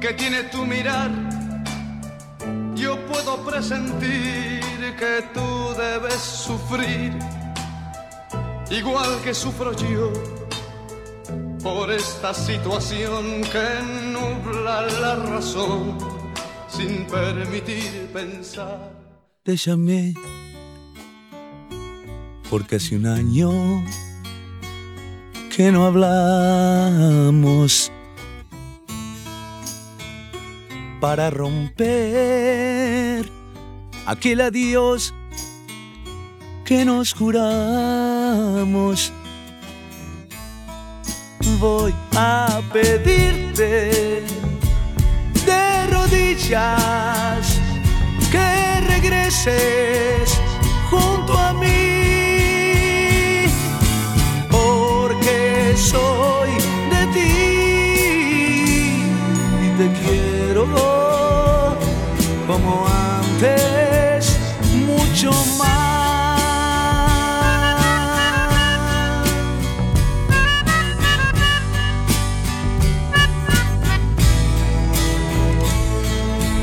que tiene tu mirar, yo puedo presentir que tú debes sufrir, igual que sufro yo, por esta situación que nubla la razón sin permitir pensar. Te llamé porque hace un año que no hablamos para romper aquel adiós que nos juramos. Voy a pedirte de rodillas que regreses junto a mí, porque soy como antes, mucho más.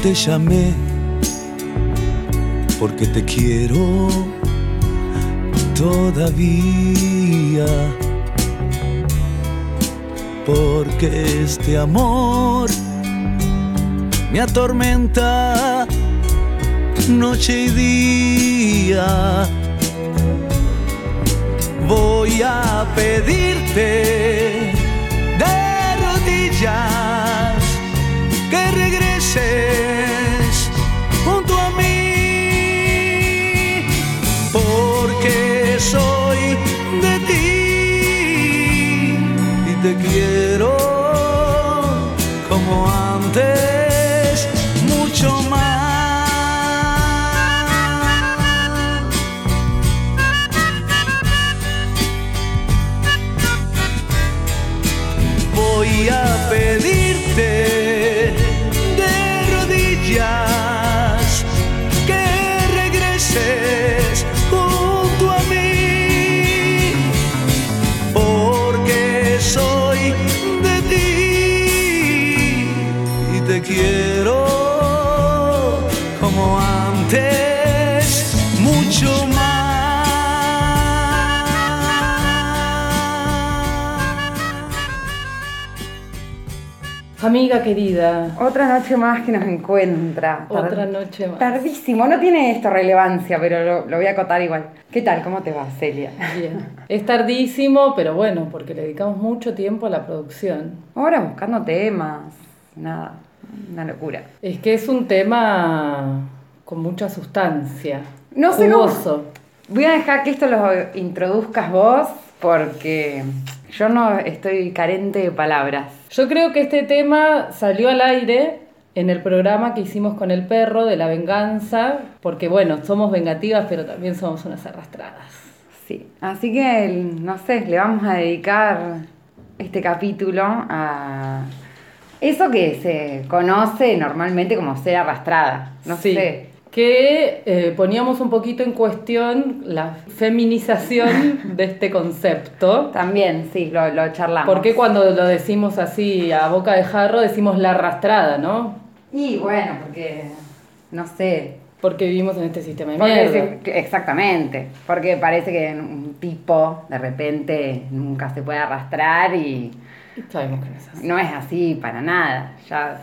Te llamé porque te quiero todavía. Porque este amor me atormenta noche y día. Voy a pedirte de rodillas que regreses junto a mí, porque soy de ti y te quiero como antes, Amiga querida, Otra noche más que nos encuentra. Otra noche más. Tardísimo, no tiene esto relevancia, pero lo, lo voy a acotar igual. ¿Qué tal? ¿Cómo te va, Celia? Bien. Es tardísimo, pero bueno, porque le dedicamos mucho tiempo a la producción. Ahora buscando temas, nada, una locura. Es que es un tema con mucha sustancia. No sé cómo- jugoso. Voy a dejar que esto lo introduzcas vos porque yo no estoy carente de palabras. Yo creo que este tema salió al aire en el programa que hicimos con el perro de la venganza, porque bueno, somos vengativas, pero también somos unas arrastradas. Sí, así que, no sé, le vamos a dedicar este capítulo a Eso que se conoce normalmente como ser arrastrada. No Sí. sé. Que eh, poníamos un poquito en cuestión la feminización de este concepto. También, sí, lo, lo charlamos. Porque cuando lo decimos así a boca de jarro decimos la arrastrada, ¿no? Y bueno, porque. No sé. Porque vivimos en este sistema de mierda. exactamente. Porque parece que un tipo de repente nunca se puede arrastrar y Sabemos que no es así. no es así para nada. Ya,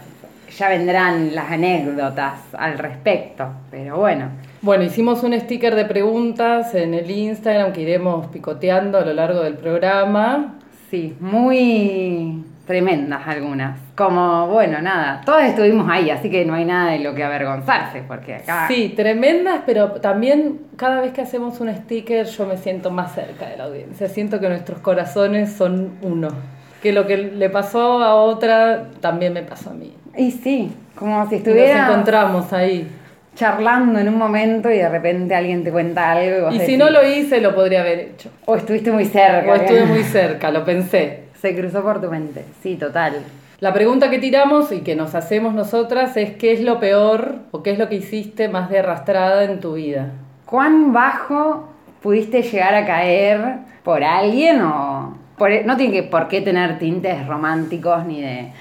ya vendrán las anécdotas al respecto. Pero bueno. Bueno, hicimos un sticker de preguntas en el Instagram que iremos picoteando a lo largo del programa. Sí, muy tremendas algunas. Como, bueno, nada, todos estuvimos ahí, así que no hay nada de lo que avergonzarse, porque acá... Sí, tremendas, pero también cada vez que hacemos un sticker yo me siento más cerca de la audiencia. Siento que nuestros corazones son uno. Que lo que le pasó a otra también me pasó a mí. Y sí, como si Nos estuviera encontramos ahí. charlando en un momento y de repente alguien te cuenta algo y vos Y si no lo hice, lo podría haber hecho. O estuviste muy cerca. O estuve muy cerca, lo pensé. Se cruzó por tu mente, sí, total. La pregunta que tiramos y que nos hacemos nosotras es ¿qué es lo peor o qué es lo que hiciste más de arrastrada en tu vida? ¿Cuán bajo pudiste llegar a caer por alguien o...? por- no tiene que por qué tener tintes románticos ni de,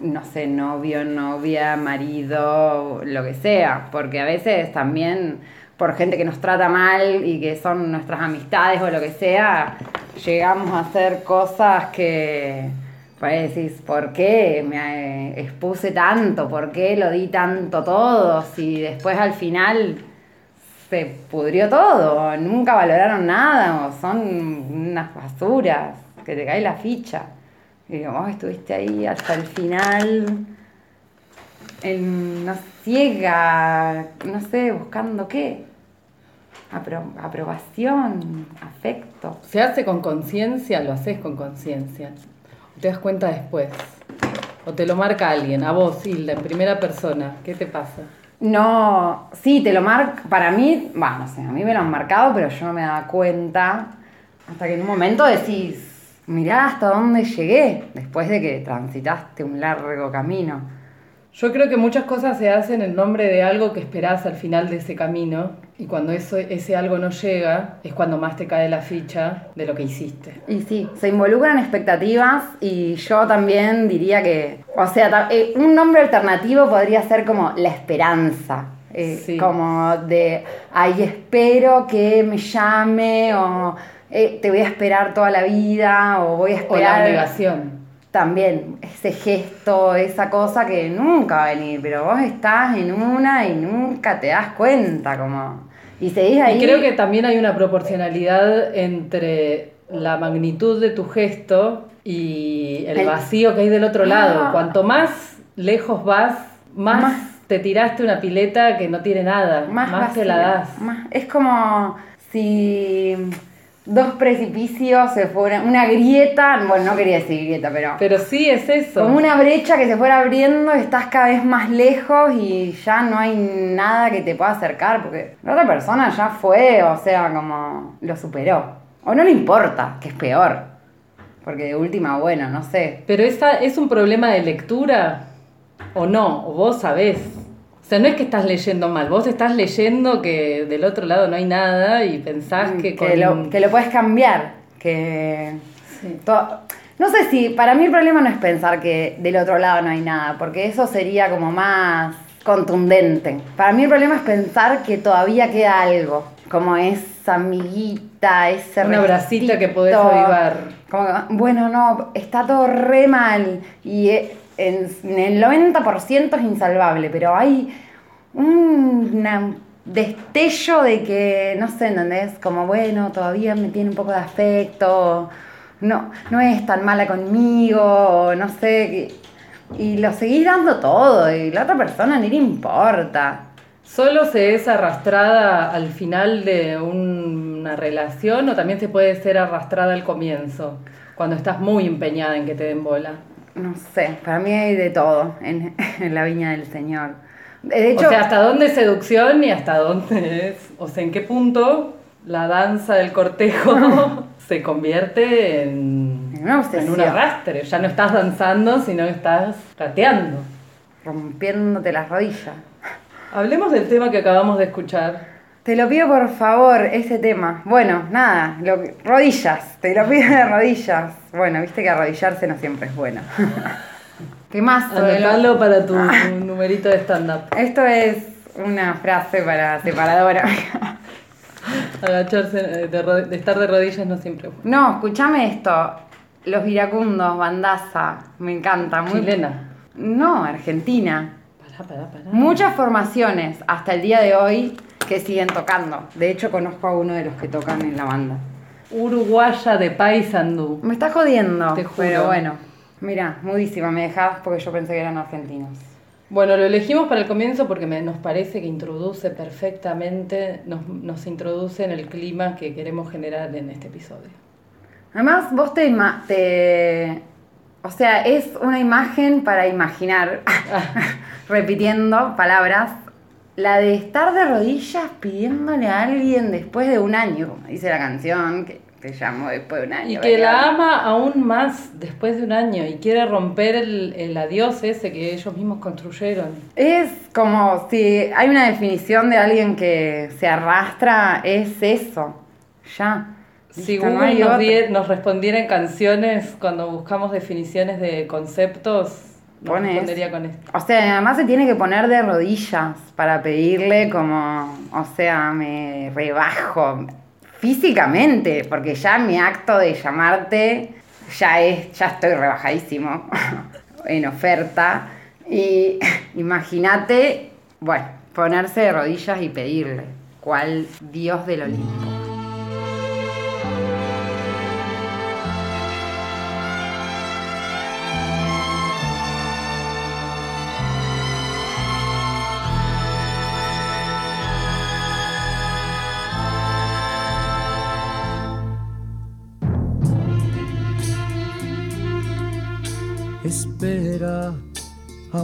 no sé, novio, novia, marido, lo que sea, porque a veces también por gente que nos trata mal y que son nuestras amistades o lo que sea, llegamos a hacer cosas que... Pues decís, ¿por qué me eh, expuse tanto? ¿Por qué lo di tanto todo? Si después al final se pudrió todo, nunca valoraron nada, o son unas basuras, que te cae la ficha. Y digo, vos estuviste ahí hasta el final, en una ciega, no sé, buscando qué. Apro- aprobación, afecto. ¿Se hace con conciencia? Lo haces con conciencia. ¿O te das cuenta después? ¿O te lo marca alguien? A vos, Hilda, en primera persona. ¿Qué te pasa? No, sí, te lo marca, para mí, bueno, no sé, a mí me lo han marcado, pero yo no me daba cuenta hasta que en un momento decís, mirá hasta dónde llegué, después de que transitaste un largo camino. Yo creo que muchas cosas se hacen en nombre de algo que esperás al final de ese camino y cuando eso, ese algo no llega es cuando más te cae la ficha de lo que hiciste. Y sí, se involucran expectativas y yo también diría que, o sea, eh, un nombre alternativo podría ser como la esperanza. eh, Sí. Como de, ay, espero que me llame o eh, te voy a esperar toda la vida o voy a O la esperar... abnegación. también ese gesto, esa cosa que nunca va a venir, pero vos estás en una y nunca te das cuenta, como... Y seguís ahí. Y creo que también hay una proporcionalidad entre la magnitud de tu gesto y el vacío que hay del otro lado. Ah. Cuanto más lejos vas, más, Más. te tiraste una pileta que no tiene nada. Más, más, te la das. más- Es como si dos precipicios se fueran, una grieta, bueno, no quería decir grieta, pero... Pero sí es eso. Como una brecha que se fuera abriendo, estás cada vez más lejos y ya no hay nada que te pueda acercar, porque la otra persona ya fue, o sea, como lo superó. O no le importa, que es peor. Porque de última, bueno, no sé. Pero esa es un problema de lectura o no, o vos sabés. O sea, no es que estás leyendo mal, vos estás leyendo que del otro lado no hay nada y pensás que, Mm, que, con... lo, que lo puedes cambiar. Que. Sí. No sé si. Para mí el problema no es pensar que del otro lado no hay nada, porque eso sería como más contundente. Para mí el problema es pensar que todavía queda algo. Como esa amiguita, ese Una bracita que podés avivar. Como que, bueno, no, está todo re mal y eh, en, en el 90% es insalvable, pero hay un destello de que, no sé, ¿entendés? Como, bueno, todavía me tiene un poco de afecto, no, no es tan mala conmigo, no sé, y lo seguís dando todo y la otra persona ni le importa. ¿Solo se es arrastrada al final de una relación o también se puede ser arrastrada al comienzo? Cuando estás muy empeñada en que te den bola. No sé, para mí hay de todo en, en la viña del Señor. De hecho, o sea, ¿hasta dónde es seducción y hasta dónde es? O sea, ¿en qué punto la danza del cortejo se convierte en, En un arrastre. Ya no estás danzando, sino que estás gateando. Rompiéndote las rodillas. Hablemos del tema que acabamos de escuchar. Te lo pido por favor, ese tema. Bueno, nada, lo rodillas, te lo pido de rodillas. Bueno, viste que arrodillarse no siempre es bueno. ¿Qué más? Anotalo para tu, tu numerito de stand-up. Esto es una frase para separadora. Agacharse, eh, de, estar de rodillas no siempre es bueno. No, escúchame esto. Los iracundos, bandaza, me encanta. Muy... Chilena. No, Argentina. Pará, pará, pará. Muchas formaciones hasta el día de hoy que siguen tocando. De hecho, conozco a uno de los que tocan en la banda. Uruguaya de Paysandú. Me está jodiendo, Te juro. pero bueno. Mira, mudísima, me dejabas porque yo pensé que eran argentinos. Bueno, lo elegimos para el comienzo porque me- nos parece que introduce perfectamente, nos, nos introduce en el clima que queremos generar en este episodio. Además, vos te... O sea, es una imagen para imaginar, repitiendo palabras, la de estar de rodillas pidiéndole a alguien después de un año, dice la canción, que te llamó después de un año. Y que la ama aún más después de un año y quiere romper el, el adiós ese que ellos mismos construyeron. Es como si hay una definición de alguien que se arrastra, es eso, ya. Si no Google nos, respondiera en canciones cuando buscamos definiciones de conceptos, nos Pones- respondería con esto. O sea, además se tiene que poner de rodillas para pedirle como, o sea, me rebajo físicamente, porque ya mi acto de llamarte ya es, ya estoy rebajadísimo en oferta. Y imagínate, bueno, ponerse de rodillas y pedirle, cual dios del Olimpo.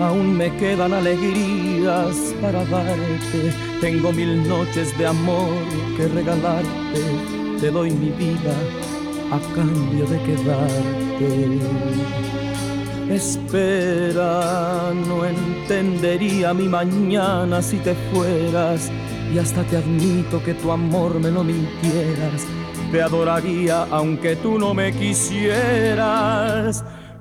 aún me quedan alegrías para darte. Tengo mil noches de amor que regalarte. Te doy mi vida a cambio de quedarte. Espera, no entendería mi mañana si te fueras. Y hasta te admito que tu amor me lo mintieras. Te adoraría aunque tú no me quisieras.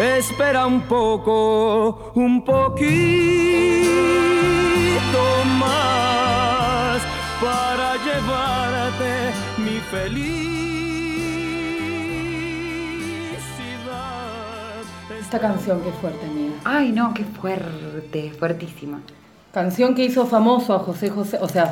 Espera un poco, un poquito más para llevarte mi felicidad. Esta canción que fuerte, mía. Ay, no, qué fuerte, fuertísima. Canción que hizo famoso a José José, o sea,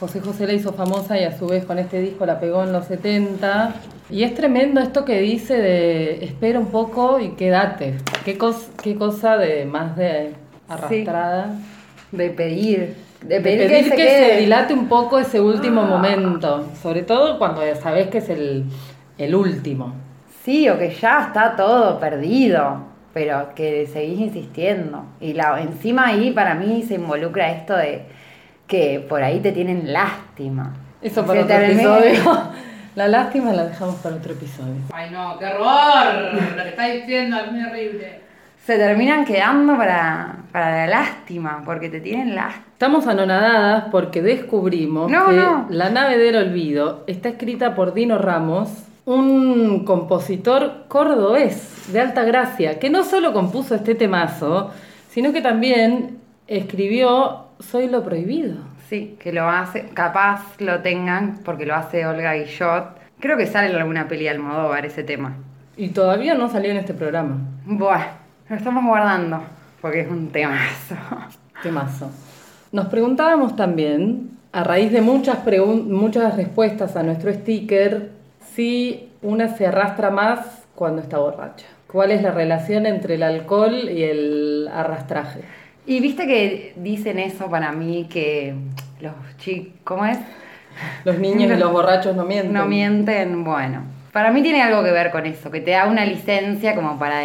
José José la hizo famosa y a su vez con este disco la pegó en los 70. Y es tremendo esto que dice de espera un poco y quédate. Qué, cos- qué cosa de más de arrastrada. De pedir. De De pedir, que, se, dilate un poco ese último momento. Sobre todo cuando ya sabes que es el, el último. Sí, o que ya está todo perdido, pero que seguís insistiendo. Y la, encima ahí para mí se involucra esto de que por ahí te tienen lástima. Eso para otro episodio. La lástima la dejamos para otro episodio. Ay no, qué horror. Lo que está diciendo es muy horrible. Se terminan quedando para, para la lástima, porque te tienen lástima. Estamos anonadadas porque descubrimos No, que no. La nave del olvido está escrita por Dino Ramos, un compositor cordobés de alta gracia, que no solo compuso este temazo, sino que también escribió Soy lo prohibido. Sí, que lo hace, capaz lo tengan, porque lo hace Olga Guillot. Creo que sale en alguna peli de Almodóvar ese tema. Y todavía no salió en este programa. Bueno, lo estamos guardando, porque es un temazo. Temazo. Nos preguntábamos también, a raíz de muchas, muchas respuestas a nuestro sticker, si una se arrastra más cuando está borracha. ¿Cuál es la relación entre el alcohol y el arrastraje? Y viste que dicen eso para mí, que los chicos, ¿cómo es? Los niños y los borrachos no mienten. No mienten, bueno. Para mí tiene algo que ver con eso, que te da una licencia como para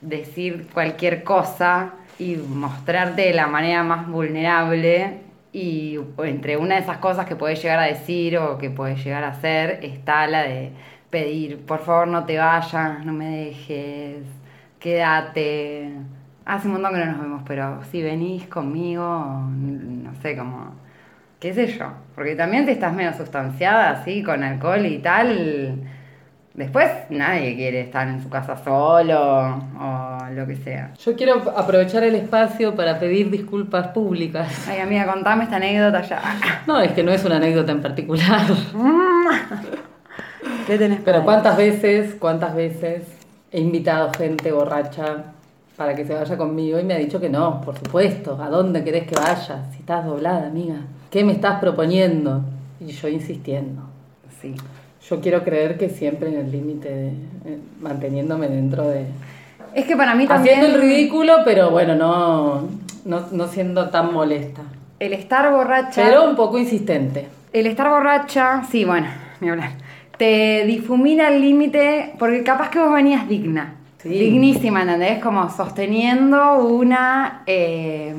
decir cualquier cosa y mostrarte de la manera más vulnerable. Y entre una de esas cosas que puedes llegar a decir o que puedes llegar a hacer está la de pedir, por favor no te vayas, no me dejes, quédate. Hace un montón que no nos vemos, pero si venís conmigo, no sé, como qué sé yo, porque también si estás medio sustanciada así con alcohol y tal, después nadie quiere estar en su casa solo o lo que sea. Yo quiero aprovechar el espacio para pedir disculpas públicas. Ay amiga, contame esta anécdota ya. No, es que no es una anécdota en particular. ¿Qué tenés Pero cuántas veces, cuántas veces he invitado gente borracha para que se vaya conmigo y me ha dicho que no, por supuesto. ¿A dónde querés que vaya? Si estás doblada, amiga. ¿Qué me estás proponiendo? Y yo insistiendo. Sí. Yo quiero creer que siempre en el límite, de- eh, manteniéndome dentro de... Es que para mí también Haciendo el ridículo, pero bueno, no, no, no siendo tan molesta. el estar borracha, Pero un poco insistente. el estar borracha, sí, bueno, ni hablar. Te difumina el límite porque capaz que vos venías digna. Sí. Dignísima, ¿entendés? Como sosteniendo una. eh,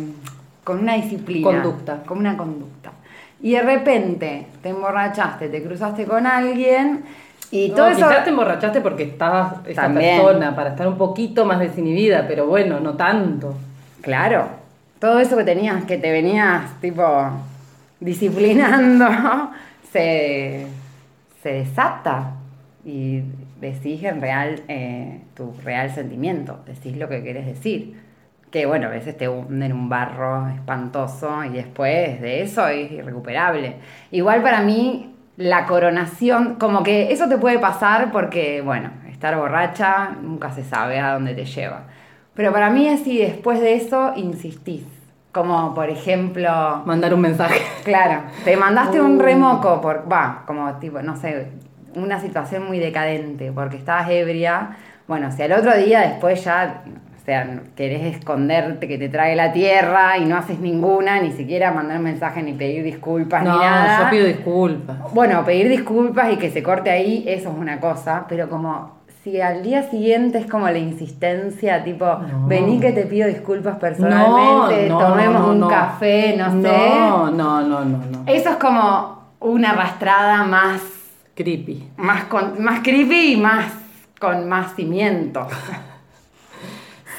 con una disciplina. Conducta. Con una conducta. Y de repente te emborrachaste, te cruzaste con alguien y No, todo eso. quizás te emborrachaste porque estabas esa También. persona para estar un poquito más desinhibida, pero bueno, no tanto. Claro, todo eso que tenías, que te venías tipo disciplinando, se, se desata y decís en real eh, tu real sentimiento, decís lo que querés decir. Que bueno, a veces te hunde en un barro espantoso y después de eso es irrecuperable. Igual para mí la coronación, como que eso te puede pasar porque, bueno, estar borracha nunca se sabe a dónde te lleva. Pero para mí es si después de eso insistís. Como por ejemplo, Mandar un mensaje. claro, te mandaste un Uh. remoco por, va, como tipo, no sé, una situación muy decadente porque estabas ebria. Bueno, si al otro día después ya, o sea, querés esconderte que te trae la tierra y no haces ninguna, ni siquiera mandar un mensaje ni pedir disculpas No, ni nada. yo pido disculpas. Bueno, pedir disculpas y que se corte ahí, eso es una cosa, pero como si al día siguiente es como la insistencia, tipo, No. vení que te pido disculpas personalmente, No, no, tomemos no, un no. café, no, sé. No, no, no, no, no. Eso es como una arrastrada más, Creepy. más, con- más creepy y más con más cimiento.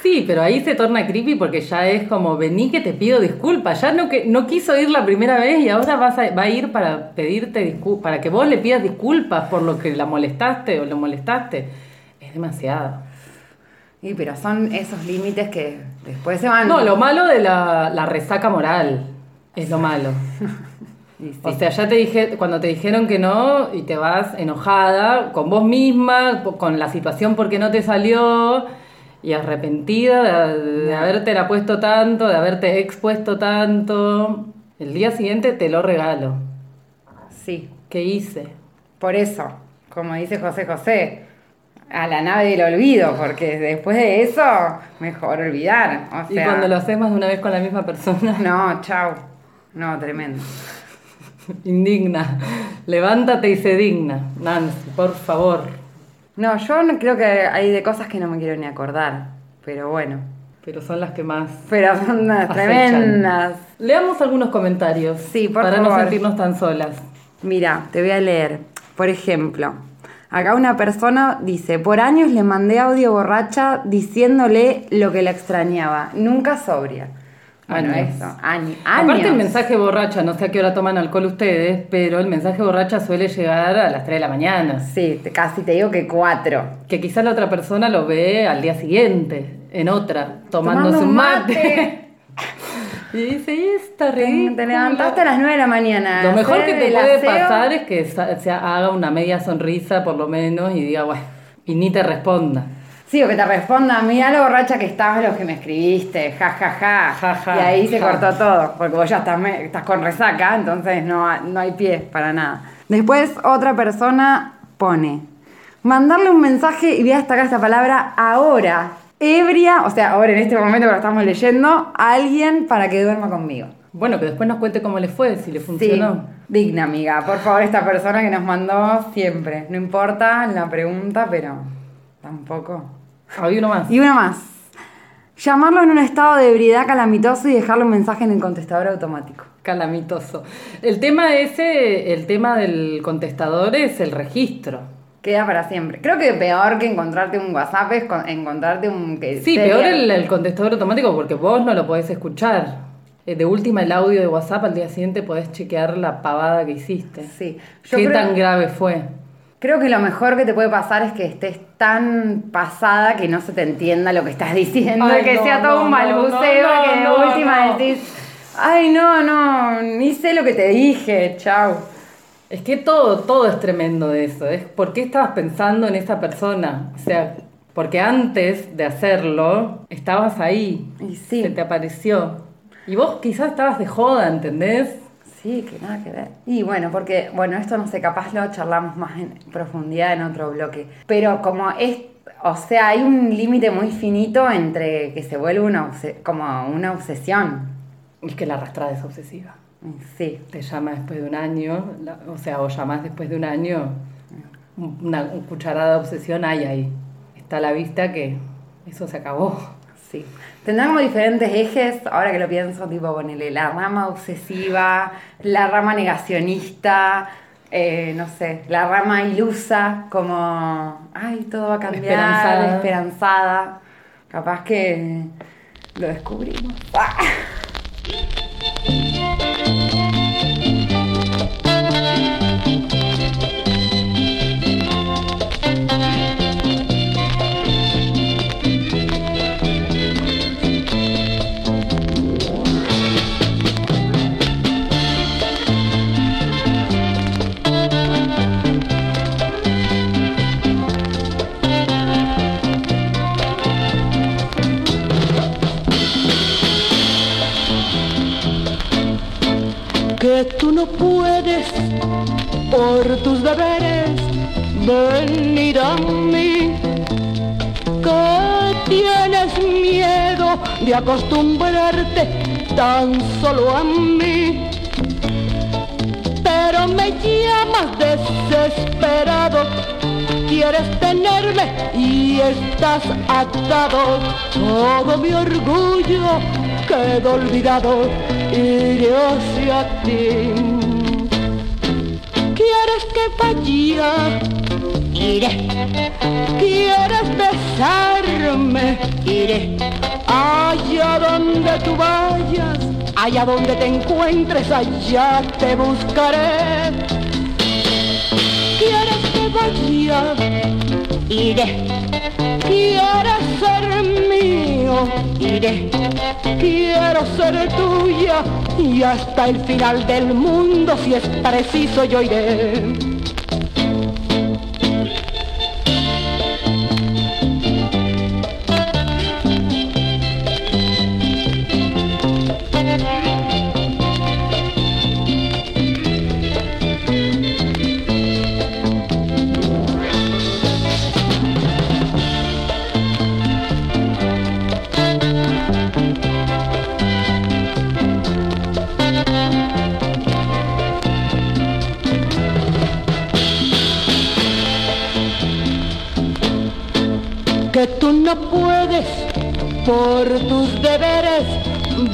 Sí, pero ahí se torna creepy porque ya es como, vení que te pido disculpas. Ya no, que, no quiso ir la primera vez y ahora vas a, va a ir para pedirte disculpas, para que vos le pidas disculpas por lo que la molestaste o lo molestaste. Es demasiado. Y pero son esos límites que después se van. No, lo malo de la, la resaca moral es lo malo. Y sí. O sea, ya te dije, cuando te dijeron que no y te vas enojada con vos misma, con la situación porque no te salió y arrepentida de, de haberte la puesto tanto, de haberte expuesto tanto. El día siguiente te lo regalo. sí. ¿Qué hice? Por eso, como dice José José, a la nave del olvido, porque después de eso, mejor olvidar. O y sea, cuando lo haces más de una vez con la misma persona, No, chau. No, tremendo. indigna. Levántate y se digna. Nancy, por favor. No, yo no creo que hay de cosas que no me quiero ni acordar. Pero bueno. Pero son las que más Pero son unas Acechan. tremendas. Leamos algunos comentarios. Sí, por Para no sentirnos tan solas. Mira, te voy a leer. Por ejemplo, acá una persona dice, por años le mandé audio borracha diciéndole lo que la extrañaba. Nunca sobria. Bueno, Años. eso. Años. Aparte el mensaje borracha, no sé a qué hora toman alcohol ustedes, pero el mensaje borracha suele llegar a las 3 de la mañana. Sí, casi te digo que cuatro. Que quizás la otra persona lo ve al día siguiente, en otra, tomándose Tomando un mate. mate. y dice, y esta Te, ridícula. te levantaste a las nueve de la mañana. Lo mejor que te puede aseo. pasar es que se haga una media sonrisa por lo menos y diga, bueno, y ni te responda. Sí, o que te responda, mira lo borracha que estabas lo que me escribiste, ja, ja, ja. Ja, ja, y ahí se ja. cortó todo, porque vos ya estás, con resaca, entonces no, no hay pie para nada. Después otra persona pone, mandarle un mensaje, y voy a destacar esta palabra, ahora, ebria, o sea, ahora en este momento que lo estamos leyendo, a alguien para que duerma conmigo. Bueno, que después nos cuente cómo le fue, si le Sí, funcionó. digna amiga, por favor, esta persona que nos mandó siempre, no importa la pregunta, pero tampoco. Uno más. Y una más. Llamarlo en un estado de ebriedad calamitoso y dejarle un mensaje en el contestador automático. Calamitoso. El tema ese, el tema del contestador es el registro. Queda para siempre. Creo que peor que encontrarte un WhatsApp es con- encontrarte un... Que Sí, peor el, el contestador automático porque vos no lo podés escuchar. Eh, De última, el audio de WhatsApp al día siguiente podés chequear la pavada que hiciste. Sí. Yo ¿Qué creo, tan grave fue? Creo que lo mejor que te puede pasar es que estés tan pasada que no se te entienda lo que estás diciendo Ay, que no, sea todo no, un balbuceo no, que de última decís, ay no, no, ni sé lo que te dije, chau. Es que todo, todo es tremendo de eso. Es por qué estabas pensando en esa persona. O sea, porque antes de hacerlo, estabas ahí. Y sí. Se te apareció. Y vos quizás estabas de joda, ¿entendés? Sí, que nada que ver. Y bueno, porque, bueno, esto no sé, capaz lo charlamos más en profundidad en otro bloque. Pero como es, o sea, hay un límite muy finito entre que se vuelve una como una obsesión. Es que la arrastrada es obsesiva. Sí, Te llama después de un año, la- o sea, o llamás después de un año, una, una cucharada de obsesión hay ahí. Está a la vista que eso se acabó. sí. Tendrán como diferentes ejes, ahora que lo pienso, tipo, ponele la rama obsesiva, la rama negacionista, eh, no sé, la rama ilusa, como, ay, todo va a cambiar, Esperanzada. esperanzada. Capaz que lo descubrimos. ¡Ah! Acostumbrarte tan solo a mí, pero me llamas desesperado, quieres tenerme y estás atado, todo mi orgullo quedó olvidado y hacia ti. ¿Quieres que vaya iré. ¿Quieres besarme? Iré. Allá donde tú vayas, allá donde te encuentres, allá te buscaré. ¿Quieres que vaya? Iré. ¿Quieres ser mío? Iré. Quiero ser tuya y hasta el final del mundo, si es preciso, yo iré.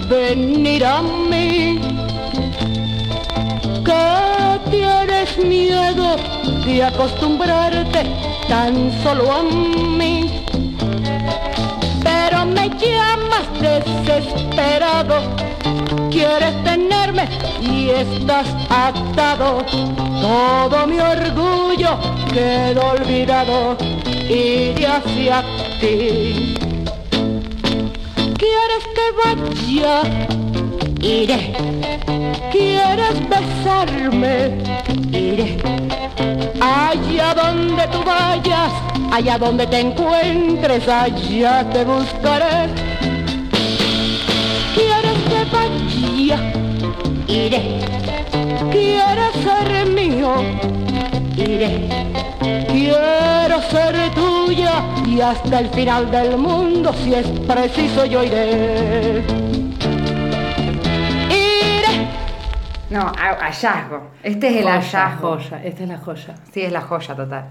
Venir a mí, que tienes miedo de acostumbrarte tan solo a mí, pero me llamas desesperado, quieres tenerme y estás atado, todo mi orgullo quedó olvidado iré hacia ti. ¿Quieres que vaya? Iré. ¿Quieres besarme? Iré. Allá donde tú vayas, allá donde te encuentres, allá te buscaré. ¿Quieres que vaya? Iré. ¿Quieres ser mío? Iré. Quiero ser tuya y hasta el final del mundo, si es preciso, yo iré. Iré. No, ha- hallazgo. Este es el Joya, hallazgo. joya, esta es la joya. Sí, es la joya total.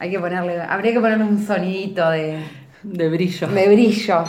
Hay que ponerle, habría que ponerle un sonidito de, De brillo. de brillo.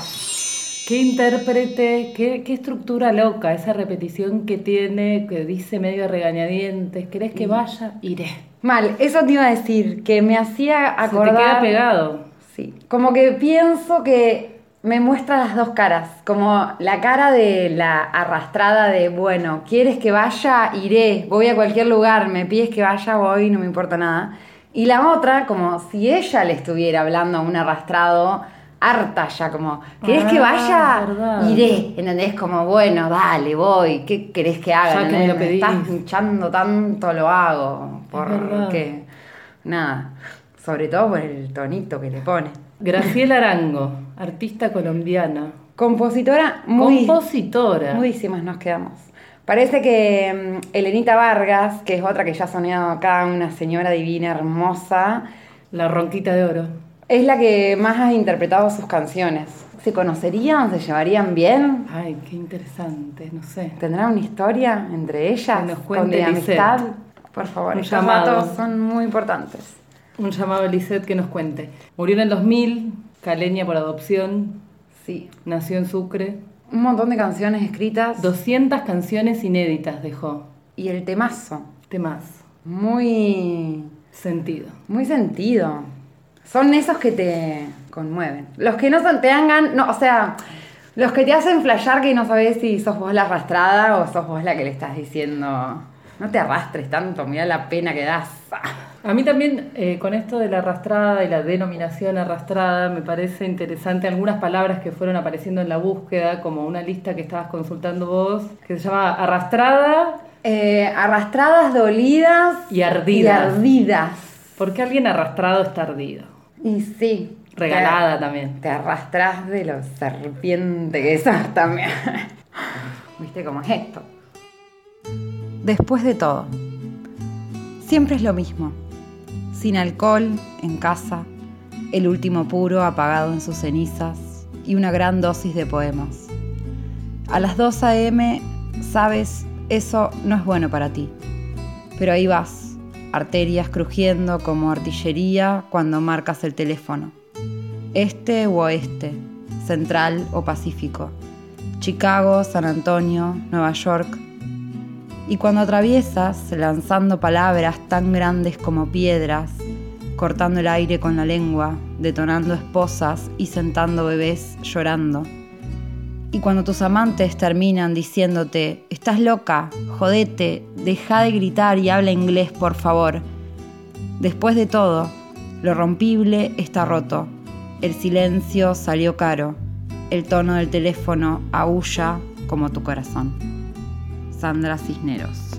Qué intérprete, qué, qué estructura loca, esa repetición que tiene, que dice medio regañadientes. ¿Querés que vaya? Iré. Mal, eso te iba a decir, que me hacía acordar. Se te queda pegado. Sí, como que pienso que me muestra las dos caras, como la cara de la arrastrada de, bueno, ¿quieres que vaya? Iré, voy a cualquier lugar, me pides que vaya, voy, no me importa nada. Y la otra, como si ella le estuviera hablando a un arrastrado, harta ya, como, ¿querés que Ah, vaya? verdad. Iré, ¿entendés? Como, bueno, dale, voy, ¿qué querés que haga? Ya que me ¿entendés? lo pedís. estás hinchando tanto, lo hago, porque, nada, sobre todo por el tonito que le pone. Graciela Arango, artista colombiana. Compositora muy... Compositora. Mudísimas nos quedamos. Parece que mm, Elenita Vargas, que es otra que ya ha soñado acá, una señora divina, hermosa, La ronquita de oro. Es la que más ha interpretado sus canciones. ¿Se conocerían? ¿Se llevarían bien? Ay, qué interesante, no sé. ¿Tendrán una historia entre ellas? Que nos cuente amistad. Por favor, estos datos son muy importantes. Un llamado a Lisette que nos cuente. Murió en el 2000, caleña por adopción, Sí. nació en Sucre. Un montón de canciones escritas 200 canciones inéditas dejó. y el temazo. Temas. Muy Sentido. Muy sentido. Son esos que te conmueven. Los que no son, te dan no, o sea, los que te hacen flashear que no sabes si sos vos la arrastrada o sos vos la que le estás diciendo, no te arrastres tanto, mira la pena que das. A mí también, eh, con esto de la arrastrada y la denominación arrastrada, me parece interesante algunas palabras que fueron apareciendo en la búsqueda, como una lista que estabas consultando vos, que se llama arrastrada Eh, arrastradas, dolidas y ardidas. y ardidas. ¿Por qué alguien arrastrado está ardido? Y sí. Regalada te- también. Te arrastras de lo serpiente que sos también. ¿Viste cómo es esto? Después de todo, siempre es lo mismo. Sin alcohol, en casa, el último puro apagado en sus cenizas y una gran dosis de poemas. A las 2 a.m. sabes, eso no es bueno para ti. Pero ahí vas, arterias crujiendo como artillería cuando marcas el teléfono. Este o oeste, central o pacífico, Chicago, San Antonio, Nueva York. Y cuando atraviesas, lanzando palabras tan grandes como piedras, cortando el aire con la lengua, detonando esposas y sentando bebés llorando. Y cuando tus amantes terminan diciéndote, estás loca, jodete, deja de gritar y habla inglés, por favor. Después de todo, lo rompible está roto. El silencio salió caro. El tono del teléfono aúlla como tu corazón. Sandra Cisneros.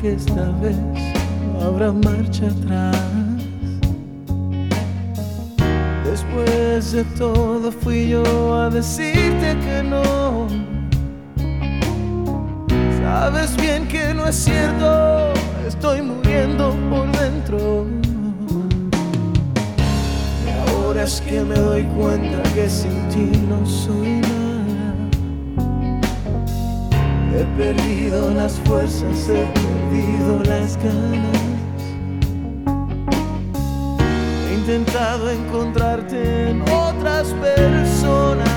Que esta vez no habrá marcha atrás. Después de todo fui yo a decirte que no. Sabes bien que no es cierto, estoy muriendo por dentro. Es que me doy cuenta que sin ti no soy nada. He perdido las fuerzas, he perdido las ganas. He intentado encontrarte en otras personas.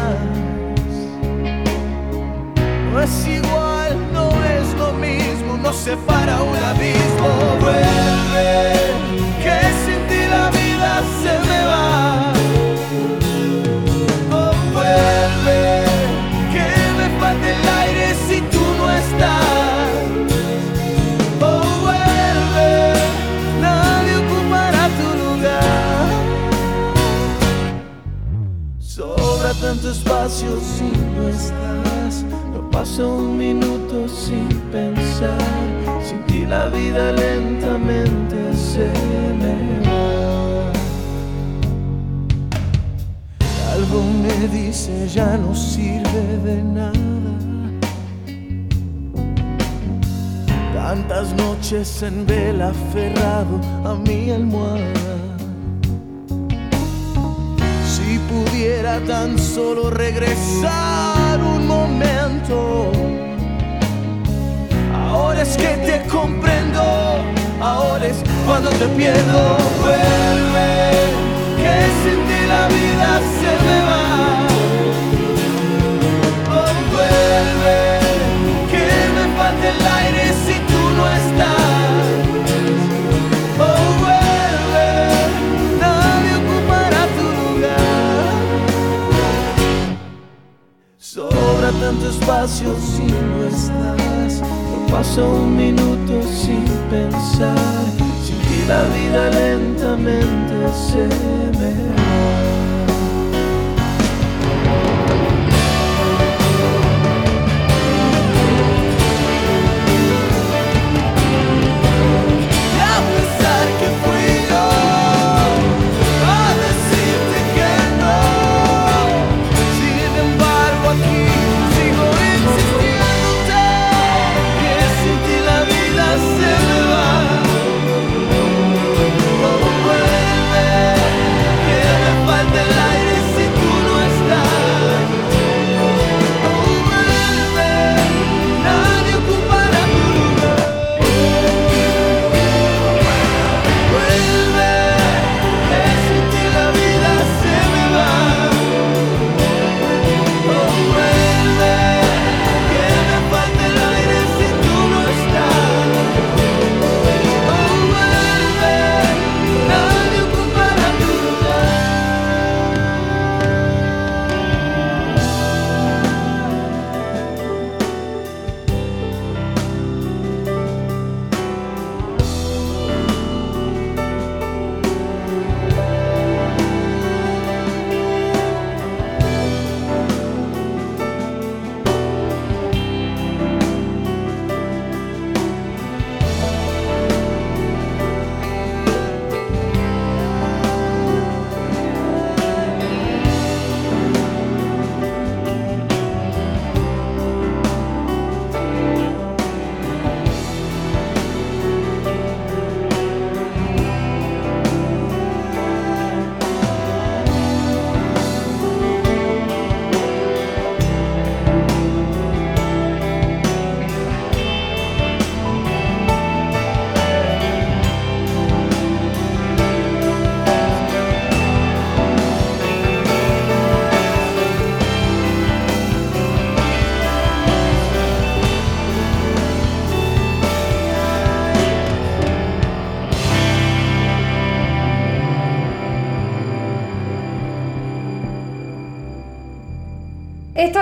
No es igual, no es lo mismo, no separa un abismo. Vuelve, que sin ti la vida se me va. Que me falta el aire si tú no estás. Oh, vuelve, nadie ocupará tu lugar. Sobra tanto espacio si no estás. No pasa un minuto sin pensar. Sin ti la vida lentamente se me va. Algo me dice ya no sirve de nada. Tantas noches en vela aferrado a mi almohada. Si pudiera tan solo regresar un momento. Ahora es que te comprendo, ahora es cuando te pierdo. Vuelve, que sin ti la vida se me tanto espacio si no estás. No pasa un minuto sin pensar. Sin ti la vida lentamente se me va.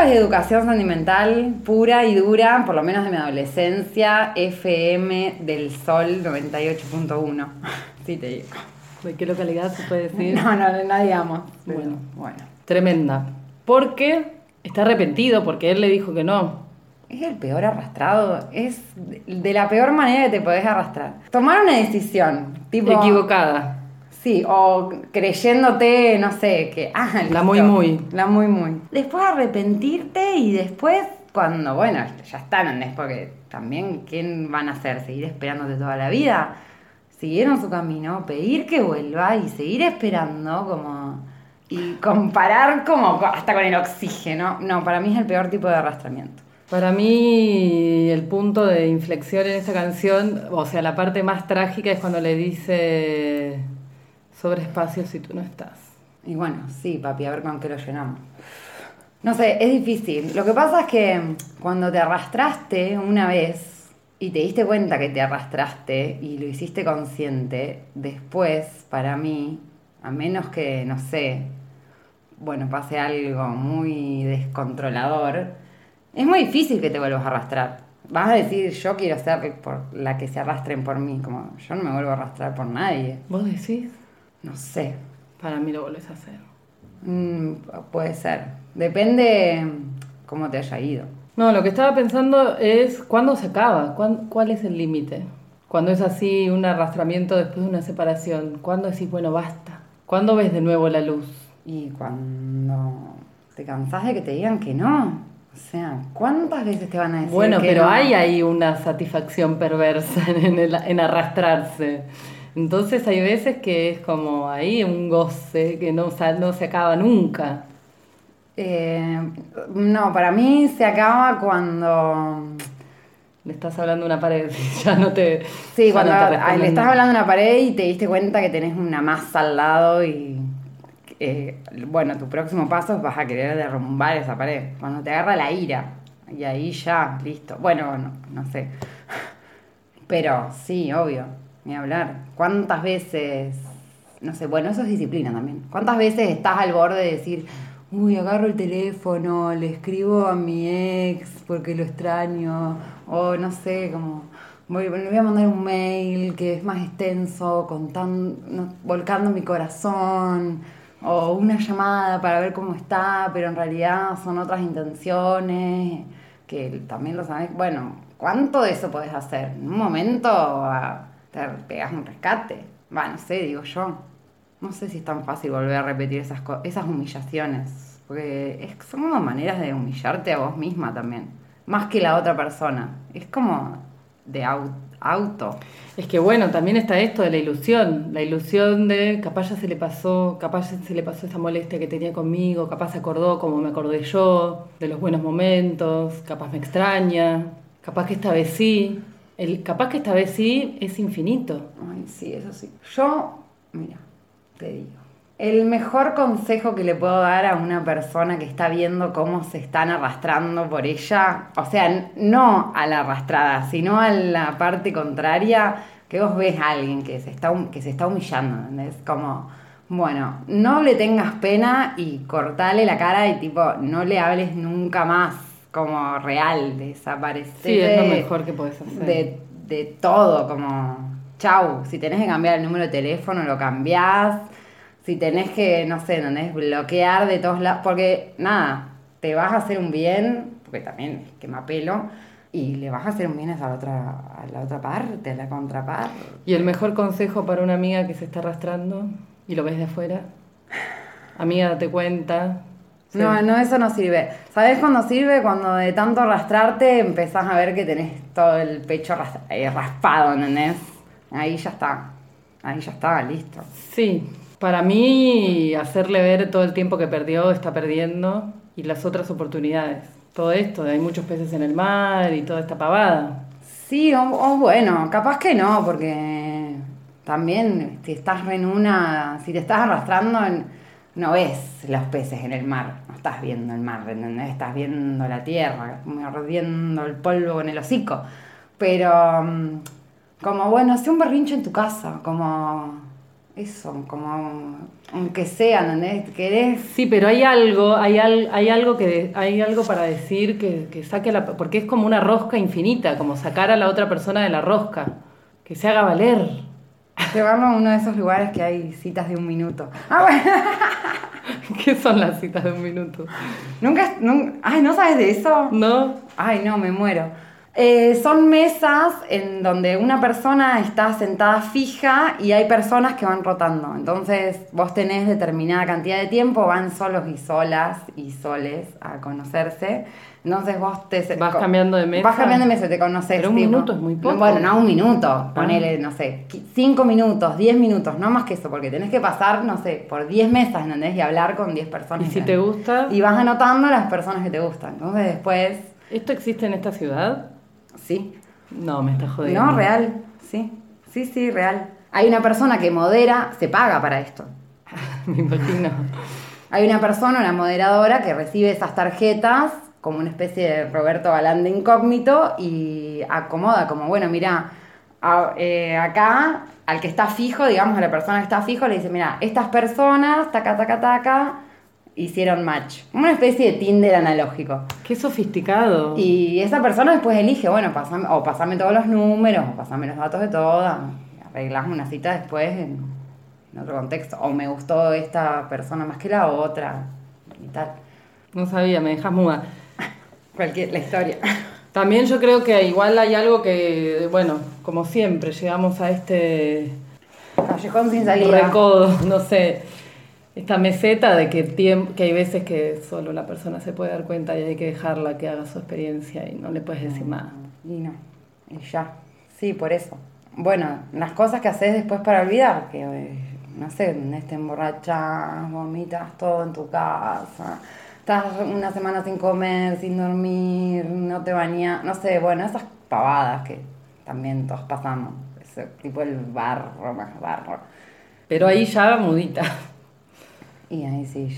Es educación sentimental pura y dura, por lo menos de mi adolescencia, FM del Sol 98.1. Sí, te digo. ¿De qué localidad se puede decir? No, no, no digamos. pero Bueno. bueno. Tremenda. Porque está arrepentido, porque él le dijo que no. Es el peor arrastrado. Es de la peor manera que te podés arrastrar. Tomar una decisión. Tipo, Equivocada. Sí, o creyéndote, no sé, que. Ah, La muy, muy. La muy muy. Después arrepentirte y después, cuando, bueno, ya está, ¿entendés? Porque también, ¿quién van a hacer? ¿Seguir esperándote toda la vida? Siguieron su camino, pedir que vuelva y seguir esperando, como. Y comparar como co- hasta con el oxígeno. No, para mí es el peor tipo de arrastramiento. Para mí el punto de inflexión en esta canción, o sea, la parte más trágica es cuando le dice sobre espacio si tú no estás. Y bueno, sí, papi, a ver con qué lo llenamos. No sé, es difícil. Lo que pasa es que cuando te arrastraste una vez y te diste cuenta que te arrastraste y lo hiciste consciente, después, para mí, a menos que, no sé, bueno, pase algo muy descontrolador, es muy difícil que te vuelvas a arrastrar. Vas a decir, yo quiero ser por la que se arrastren por mí, como yo no me vuelvo a arrastrar por nadie. ¿Vos decís? No sé, Para mí lo volvés a hacer. Mm, puede ser. Depende cómo te haya ido. No, lo que estaba pensando es cuándo se acaba, ¿Cuán- cuál es el límite. Cuando es así un arrastramiento después de una separación, ¿cuándo decís, bueno, basta? ¿Cuándo ves de nuevo la luz? Y cuando te cansás de que te digan que no. O sea, ¿cuántas veces te van a decir Bueno, que pero no? hay ahí una satisfacción perversa en, el- en arrastrarse. Entonces hay veces que es como ahí un goce que no, no se acaba nunca. Eh, no, para mí se acaba cuando... Le estás hablando a una pared y ya no te. Sí, no cuando te le estás hablando a una pared y te diste cuenta que tenés una masa al lado y... eh, bueno, tu próximo paso es vas a querer derrumbar esa pared. Cuando te agarra la ira. Y ahí ya, listo. Bueno, no, no sé. Pero sí, obvio, ni hablar. ¿Cuántas veces, no sé, bueno, eso es disciplina también. ¿Cuántas veces estás al borde de decir, uy, agarro el teléfono, le escribo a mi ex porque lo extraño, o no sé, como, voy, le voy a mandar un mail que es más extenso, contando, volcando mi corazón, o una llamada para ver cómo está, pero en realidad son otras intenciones, que también lo sabes. Bueno, ¿cuánto de eso podés hacer? En un momento te pegas un rescate. Va, no sé, digo yo. No sé si es tan fácil volver a repetir esas, esas humillaciones. Porque es, son como maneras de humillarte a vos misma también. Más que la otra persona. Es como de au- auto. Es que bueno, también está esto de la ilusión, la ilusión de capaz ya se le pasó, capaz ya se le pasó esa molestia que tenía conmigo, capaz se acordó como me acordé yo, de los buenos momentos, capaz me extraña, capaz que esta vez sí, el capaz que esta vez sí es infinito. Ay, sí, eso sí. Yo, mira, te digo. El mejor consejo que le puedo dar a una persona que está viendo cómo se están arrastrando por ella, o sea, no a la arrastrada, sino a la parte contraria, que vos ves a alguien que se está, que se está humillando, ¿entendés? Como, bueno, no le tengas pena y cortale la cara y tipo, no le hables nunca más, como real, desaparecer. Sí, es lo mejor que podés hacer. De, de todo, como, chau, si tenés que cambiar el número de teléfono, lo cambiás. Si tenés que, no sé, ¿entendés? bloquear de todos lados, porque nada, te vas a hacer un bien, porque también es quema pelo, y le vas a hacer un bien a la otra, a la otra parte, a la contraparte. Y el mejor consejo para una amiga que se está arrastrando y lo ves de afuera, amiga, date cuenta. Sí. No, no, eso no sirve. ¿Sabes cuándo sirve? Cuando de tanto arrastrarte empezás a ver que tenés todo el pecho ras- eh, raspado, ¿entendés? Ahí ya está. Ahí ya está, listo. Sí, para mí hacerle ver todo el tiempo que perdió, está perdiendo y las otras oportunidades. Todo esto, de hay muchos peces en el mar y toda esta pavada. Sí, o, o bueno, capaz que no, porque también si estás en una, si te estás arrastrando, en- no ves los peces en el mar, no estás viendo el mar, ¿entendés? Estás viendo la tierra, mordiendo el polvo en el hocico. Pero, mm, como bueno, hace un berrinche en tu casa, como eso, como aunque sea, ¿entendés? Querés Sí, pero hay algo, hay, al- hay algo que hay algo para decir que, que saque la porque es como una rosca infinita, como sacar a la otra persona de la rosca, que se haga valer. Llevarlo a uno de esos lugares que hay citas de un minuto. Ah, bueno. ¿Qué son las citas de un minuto? Nunca, nun- ay, ¿no sabes de eso? ¿No? Ay, no, me muero. Eh, son mesas en donde una persona está sentada fija y hay personas que van rotando. Entonces vos tenés determinada cantidad de tiempo, van solos y solas y soles a conocerse. Entonces vos te... Vas cambiando de mesa. Vas cambiando de mesa, te conoces. Pero un tipo. minuto es muy poco. Ah. Bueno, no un minuto, ponele, no sé, cinco minutos, diez minutos, no más que eso, porque tenés que pasar, no sé, por diez mesas, ¿entendés? Y hablar con diez personas. Y si te gusta, Y vas anotando las personas que te gustan. Entonces después, ¿esto existe en esta ciudad? Sí. No, me está jodiendo. No, real, sí. Sí, sí, real. Hay una persona que modera, se paga para esto. me imagino. Hay una persona, una moderadora, que recibe esas tarjetas como una especie de Roberto Galán de incógnito y acomoda como, bueno, mira, a- eh, acá al que está fijo, digamos, a la persona que está fijo, le dice, mira, estas personas, taca, taca, taca, hicieron match. Una especie de Tinder analógico. Qué sofisticado. Y esa persona después elige, bueno, pasame, o pasame todos los números, o pasame los datos de todas, y arreglamos una cita después en, en otro contexto. O me gustó esta persona más que la otra, y tal. No sabía, me dejas muda. Cualquier, la historia. También yo creo que igual hay algo que, bueno, como siempre, llegamos a este Callejón sin salida. recodo, no sé, esta meseta de que, que hay veces que solo la persona se puede dar cuenta y hay que dejarla que haga su experiencia y no le puedes decir nada. Y no, y ya. Sí, por eso. Bueno, las cosas que haces después para olvidar, que eh, no sé, te emborrachas, vomitas todo en tu casa, estás una semana sin comer, sin dormir, no te bañas, no sé, bueno, esas pavadas que también todos pasamos, ese tipo el barro, más barro. Pero ahí ya mudita. Y ahí sí,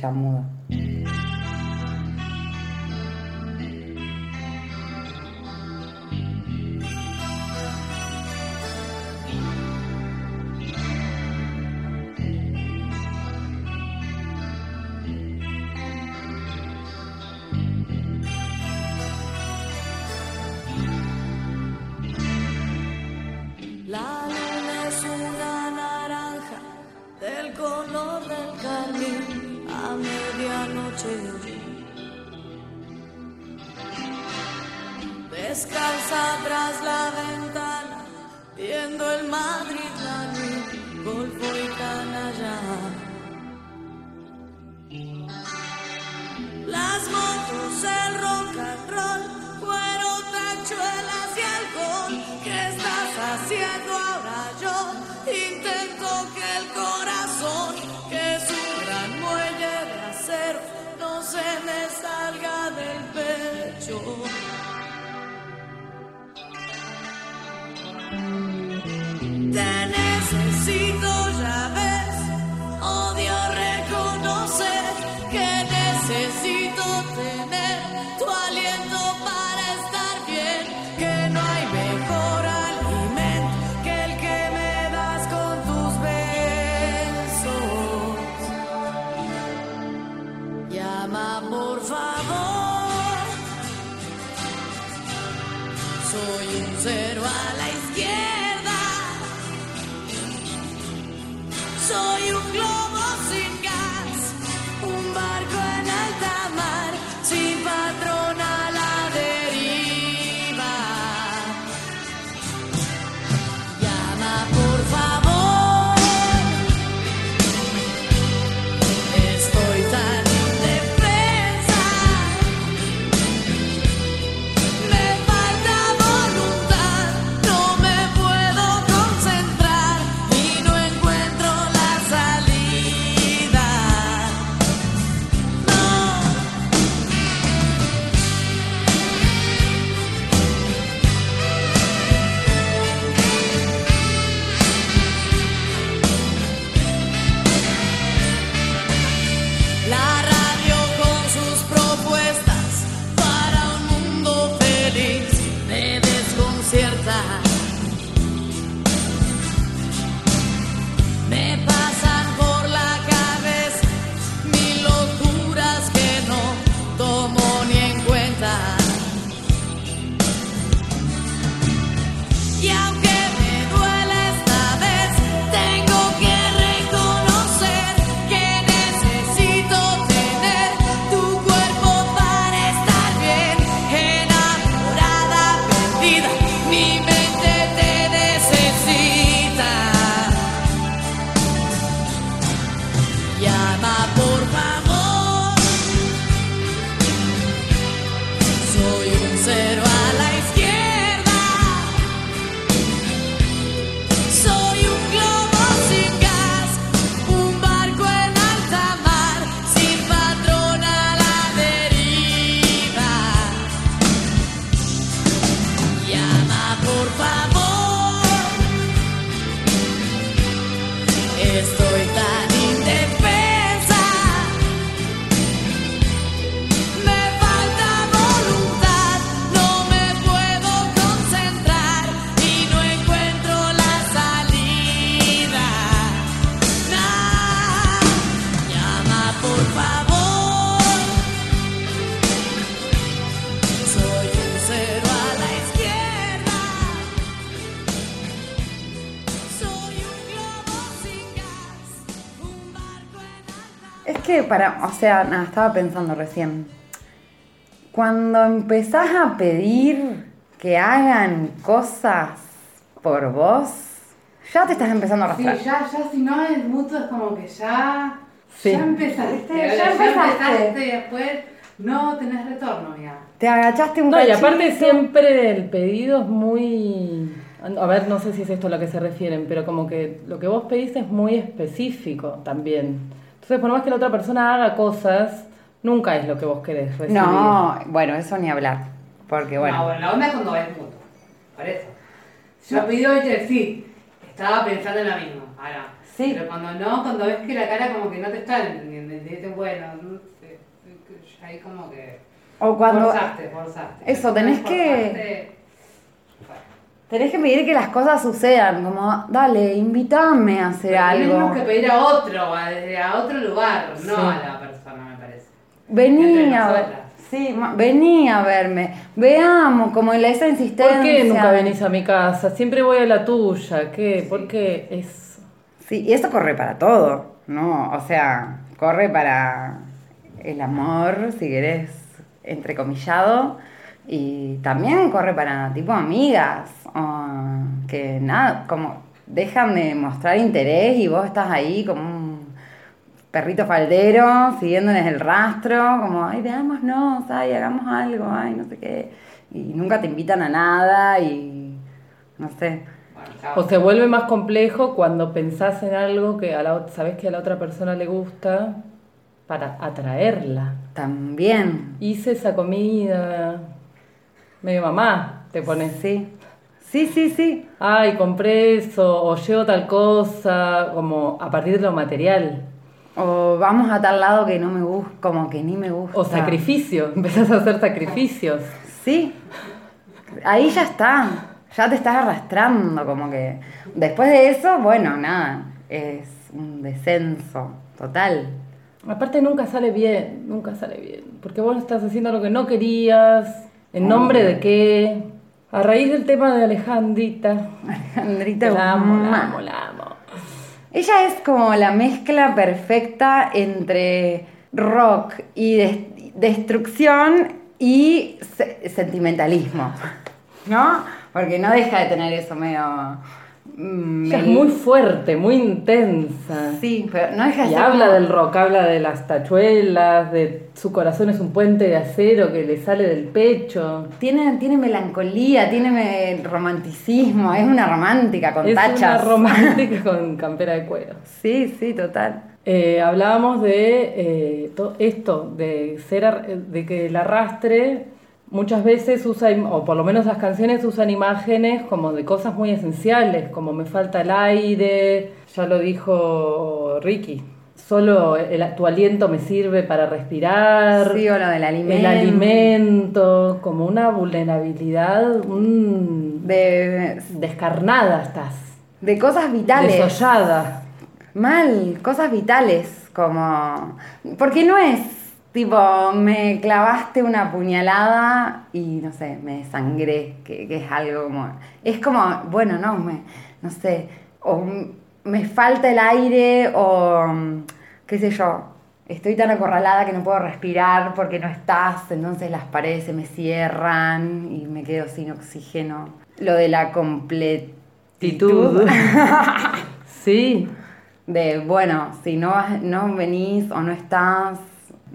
por favor. Soy un cero a la para, o sea, nada, estaba pensando recién. Cuando empezás a pedir que hagan cosas por vos, ya te estás empezando a Sí, arrastrar. ya, ya, si no es mutuo, es como que ya. Sí. Ya empezaste. Ya ya empezaste. y después no tenés retorno ya. Te agachaste un No, y aparte siempre el pedido es muy... A ver, no sé si es esto a lo que se refieren, pero como que lo que vos pedís es muy específico también. Entonces, por más que la otra persona haga cosas, nunca es lo que vos querés recibir. No, bueno, eso ni hablar. Porque bueno. No, bueno, la onda es cuando es mutuo. Por eso. Yo pido oye, sí, estaba pensando en la misma. Ahora. Sí. Pero cuando no, cuando ves que la cara como que no te está entendiendo, bueno, no sé, ahí como que. O cuando Forzaste, forzaste. Eso, tenés que-. Tenés que pedir que las cosas sucedan, como, dale, invítame a hacer algo. Tenemos que pedir a otro, a, a otro lugar, no a la persona, me parece. Vení Entre a ver. nosotras. Sí, ma- vení a verme. Veamos, como en la esa insistencia. ¿Por qué nunca venís a mi casa? Siempre voy a la tuya. ¿Qué? ¿Por qué es...? Sí, y esto corre para todo, ¿no? O sea, corre para el amor, si querés, entrecomillado, y también corre para tipo amigas, o que nada, como dejan de mostrar interés y vos estás ahí como un perrito faldero, siguiéndoles el rastro, como, ay, veámonos, ay, hagamos algo, ay, no sé qué, y nunca te invitan a nada y no sé. O se vuelve más complejo cuando pensás en algo que a la, sabés que a la otra persona le gusta para atraerla. También, Hice esa comida, medio mamá, te pones. Sí, sí, sí, sí. Ay, compré eso, o llevo tal cosa, como a partir de lo material. O vamos a tal lado que no me gusta, como que ni me gusta. O sacrificio, empezás a hacer sacrificios. Sí, ahí ya está, ya te estás arrastrando, como que... Después de eso, bueno, nada, es un descenso total. Aparte nunca sale bien, nunca sale bien, porque vos estás haciendo lo que no querías, ¿en nombre de qué? A raíz del tema de Alejandrita, Alejandrita la amo, la amo, la amo. Ella es como la mezcla perfecta entre rock y des- destrucción y se- sentimentalismo, ¿no? Porque no deja de tener eso medio... Ella es muy fuerte, muy intensa. Sí, pero no deja de Y habla como- del rock, habla de las tachuelas, de su corazón es un puente de acero que le sale del pecho. Tiene, tiene melancolía, tiene me- romanticismo, es una romántica con es tachas. una romántica con campera de cuero. Sí, sí, total. Eh, hablábamos de eh, to- esto, de ser de que el arrastre muchas veces usa, o por lo menos las canciones usan imágenes como de cosas muy esenciales, como me falta el aire, ya lo dijo Ricky. Solo el, tu aliento me sirve para respirar. Sí, o lo del alimento. El alimento, como una vulnerabilidad, un De, descarnada estás, de cosas vitales. desollada. Mal, cosas vitales, como... Porque no es tipo, me clavaste una puñalada y no sé, me desangré, que, que es algo como... Es como, bueno, no, me, no sé, o me falta el aire o mm, qué sé yo. Estoy tan acorralada que no puedo respirar porque no estás, entonces las paredes se me cierran y me quedo sin oxígeno. Lo de la completitud. sí. De, bueno, si no, no venís o no estás,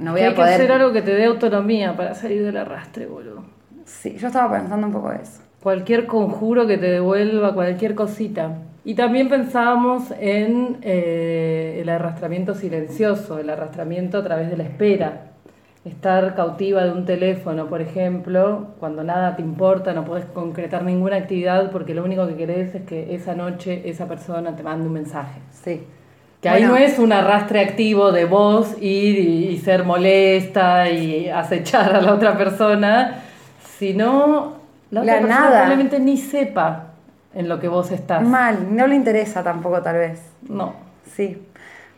no voy Que a hay que poder... hacer algo que te dé autonomía para salir del arrastre, boludo. Sí, yo estaba pensando un poco eso. Cualquier conjuro que te devuelva, cualquier cosita. Y también pensábamos en eh, el arrastramiento silencioso, el arrastramiento a través de la espera. Estar cautiva de un teléfono, por ejemplo, cuando nada te importa, no puedes concretar ninguna actividad porque lo único que querés es que esa noche esa persona te mande un mensaje. Sí. Que ahí no es un arrastre activo de vos ir y, y ser molesta y acechar a la otra persona, sino la otra La persona nada. probablemente ni sepa en lo que vos estás. Mal, no le interesa tampoco tal vez. No. Sí.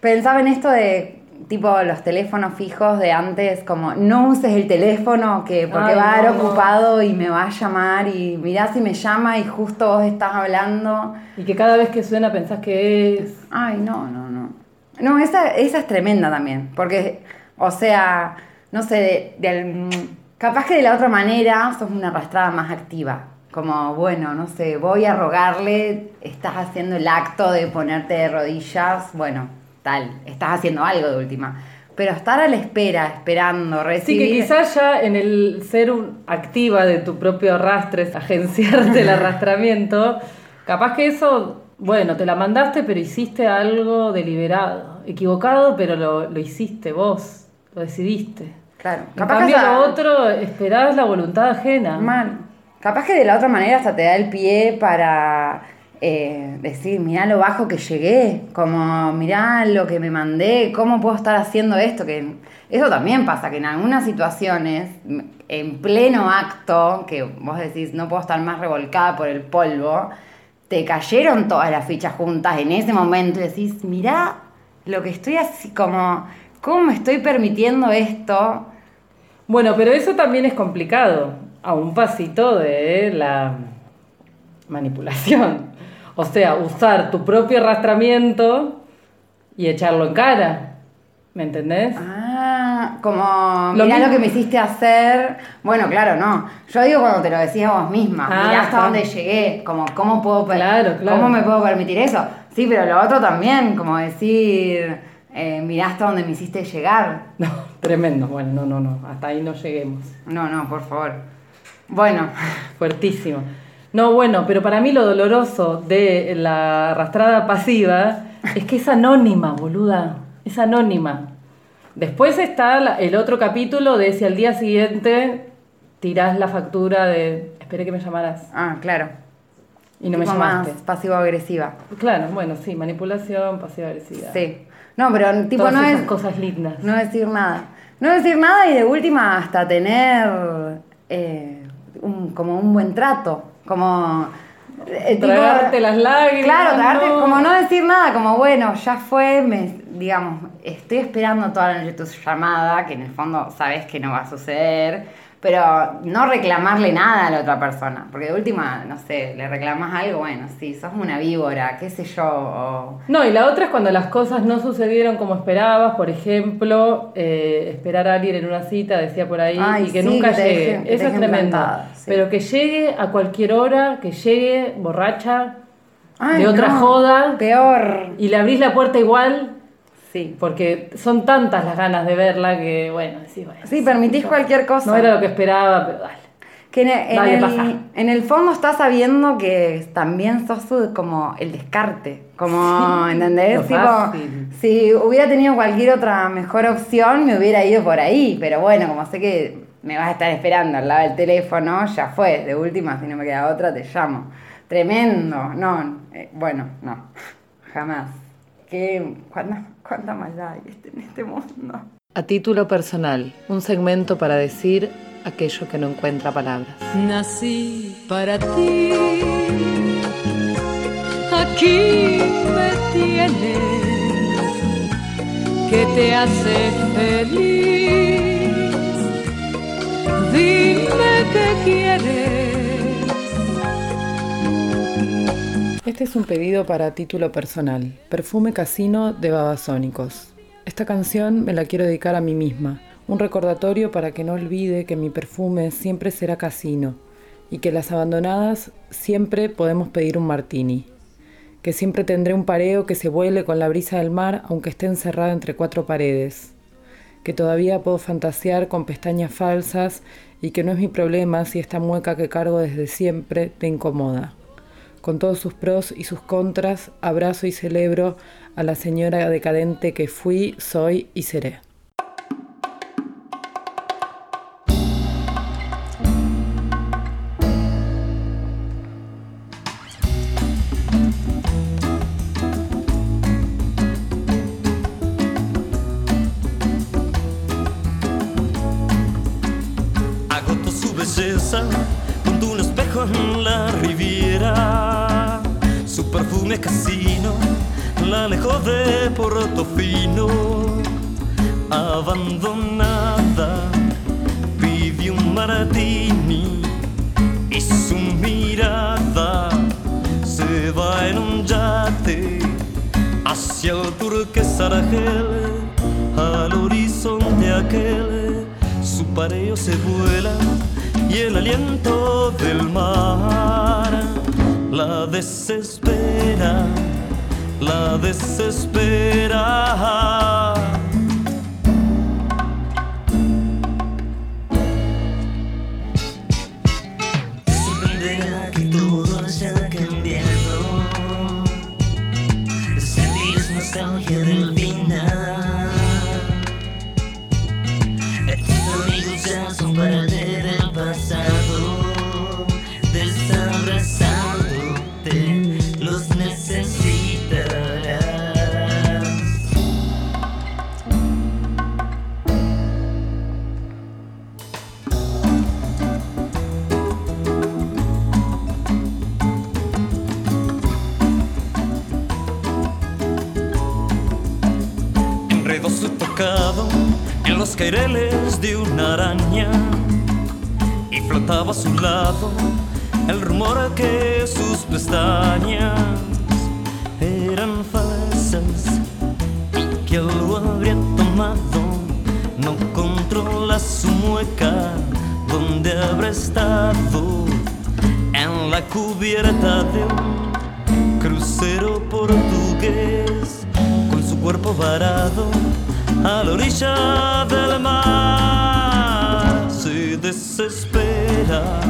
Pensaba en esto de tipo los teléfonos fijos de antes, como no uses el teléfono que porque Ay, va a estar no, no. ocupado y me va a llamar y mirá si me llama y justo vos estás hablando. Y que cada vez que suena pensás que es. Ay, no, no, no. No, esa, esa es tremenda también, porque, o sea, no sé, de, del- capaz que de la otra manera sos una arrastrada más activa. Como, bueno, no sé, voy a rogarle, estás haciendo el acto de ponerte de rodillas, bueno, tal, estás haciendo algo de última. Pero estar a la espera, esperando, Sí, recibir... que quizás ya en el ser un- activa de tu propio arrastre, agenciarte el arrastramiento, capaz que eso, bueno, te la mandaste, pero hiciste algo deliberado, equivocado, pero lo, lo hiciste vos, lo decidiste. Claro, En capaz cambio, que lo otro, esperás la voluntad ajena. Mal. Capaz que de la otra manera hasta te da el pie para eh, decir, mirá lo bajo que llegué, como mirá lo que me mandé, cómo puedo estar haciendo esto, que eso también pasa, que en algunas situaciones, en pleno acto, que vos decís, no puedo estar más revolcada por el polvo, te cayeron todas las fichas juntas en ese momento y decís, mirá lo que estoy así, como, ¿cómo me estoy permitiendo esto? Bueno, pero eso también es complicado, a un pasito de la manipulación. O sea, usar tu propio arrastramiento y echarlo en cara. ¿Me entendés? Ah, como, Lo mirá mismo- lo que me hiciste hacer. Bueno, claro, no. Yo digo cuando te lo decías vos misma. Ah, mirá hasta dónde llegué. Como, ¿cómo puedo claro. ¿Cómo me puedo permitir eso? Sí, pero lo otro también, como decir, eh, mirá hasta dónde me hiciste llegar. No, tremendo. Bueno, no, no, no. Hasta ahí no lleguemos. No, no, por favor. Bueno, Fuertísimo. No, bueno, pero para mí lo doloroso de la arrastrada pasiva es que es anónima, boluda. Es anónima. Después está el otro capítulo de si al día siguiente tirás la factura de esperé que me llamaras ah, claro. y no me llamaste. pasivo-agresiva. Claro, bueno, sí, manipulación, pasiva agresividad. Sí. No, pero tipo Todas no esas es... cosas lindas. No decir nada. No decir nada y de última hasta tener eh, un- como un buen trato. Como. eh, tipo- Tragarte las lágrimas. Claro, tragarte, no. como no decir nada, como bueno, ya fue, me, digamos, estoy esperando toda la noche tu llamada, que en el fondo sabes que no va a suceder, pero no reclamarle nada a la otra persona, porque de última, no sé, le reclamas algo, bueno, sí, sos una víbora, qué sé yo, o- No, y la otra es cuando las cosas no sucedieron como esperabas, por ejemplo, eh, esperar a alguien en una cita, decía por ahí, Ay, y que sí, nunca que llegue. dejen- Eso es tremendo. sí. Pero que llegue a cualquier hora, que llegue borracha, Ay, de otra no, joda, Peor. y le abrís la puerta igual, Sí. porque son tantas las ganas de verla que, bueno, decís, bueno, Sí, permitís cualquier cosa. no era lo que esperaba, pero dale. Que en el, en Dale, el- pasa. en el fondo estás sabiendo que también sos como el descarte. Como, ¿entendés? Tipo, fácil. si hubiera tenido cualquier otra mejor opción, me hubiera ido por ahí. Pero bueno, como sé que me vas a estar esperando al lado del teléfono, ya fue. De última, si no me queda otra, te llamo. Tremendo. No, eh, bueno, no. Jamás. ¿Qué, cuánta, ¿Cuánta maldad hay este- en este mundo? A título personal, un segmento para decir aquello que no encuentra palabras. Nací para ti, aquí me tienes, que te hace feliz. Dime que quieres. Este es un pedido para título personal, Perfume Casino de Babasónicos. Esta canción me la quiero dedicar a mí misma, un recordatorio para que no olvide que mi perfume siempre será casino y que las abandonadas siempre podemos pedir un martini, que siempre tendré un pareo que se vuele con la brisa del mar aunque esté encerrada entre cuatro paredes, que todavía puedo fantasear con pestañas falsas y que no es mi problema si esta mueca que cargo desde siempre te incomoda. Con todos sus pros y sus contras, abrazo y celebro a la señora decadente que fui, soy y seré. Abandonada, pidió un martini y su mirada se va en un yate hacia el turquesa Argel, al horizonte aquel, su pareo se vuela y el aliento del mar la desespera, la desespera. Caireles de una araña. Y flotaba a su lado el rumor que sus pestañas eran falsas y que lo habría tomado. No controla su mueca donde habrá estado en la cubierta de un crucero portugués con su cuerpo varado a la orilla del mar. Se desespera,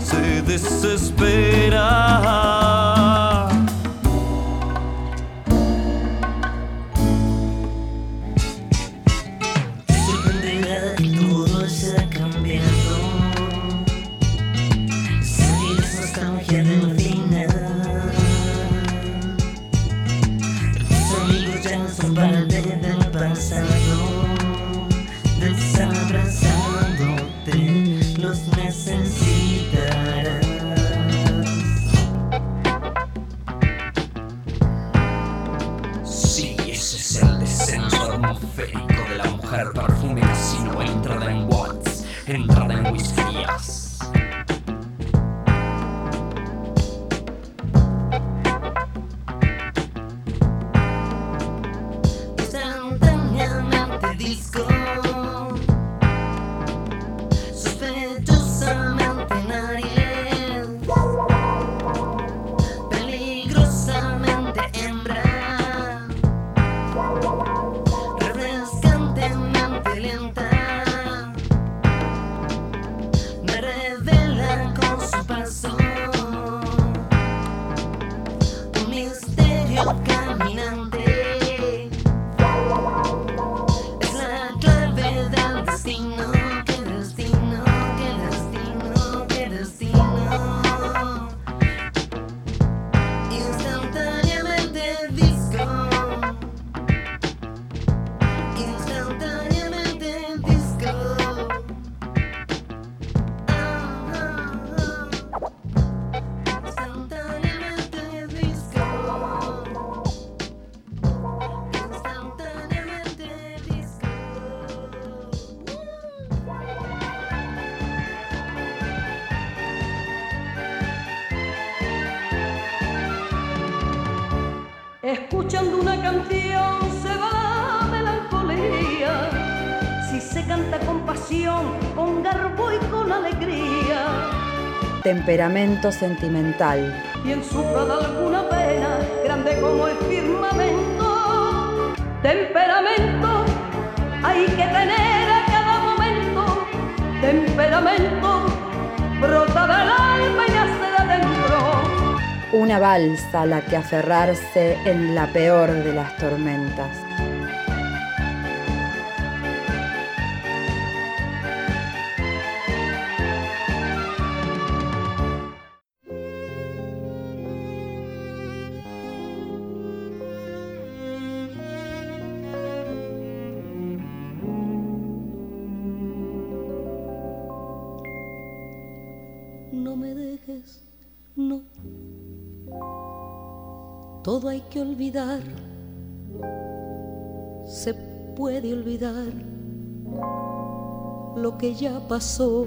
se desespera. Temperamento sentimental. Quien sufra de alguna pena, grande como el firmamento. Temperamento hay que tener a cada momento. Temperamento brota del alma y nace de adentro. Una balsa a la que aferrarse en la peor de las tormentas. Que olvidar. Se puede olvidar lo que ya pasó.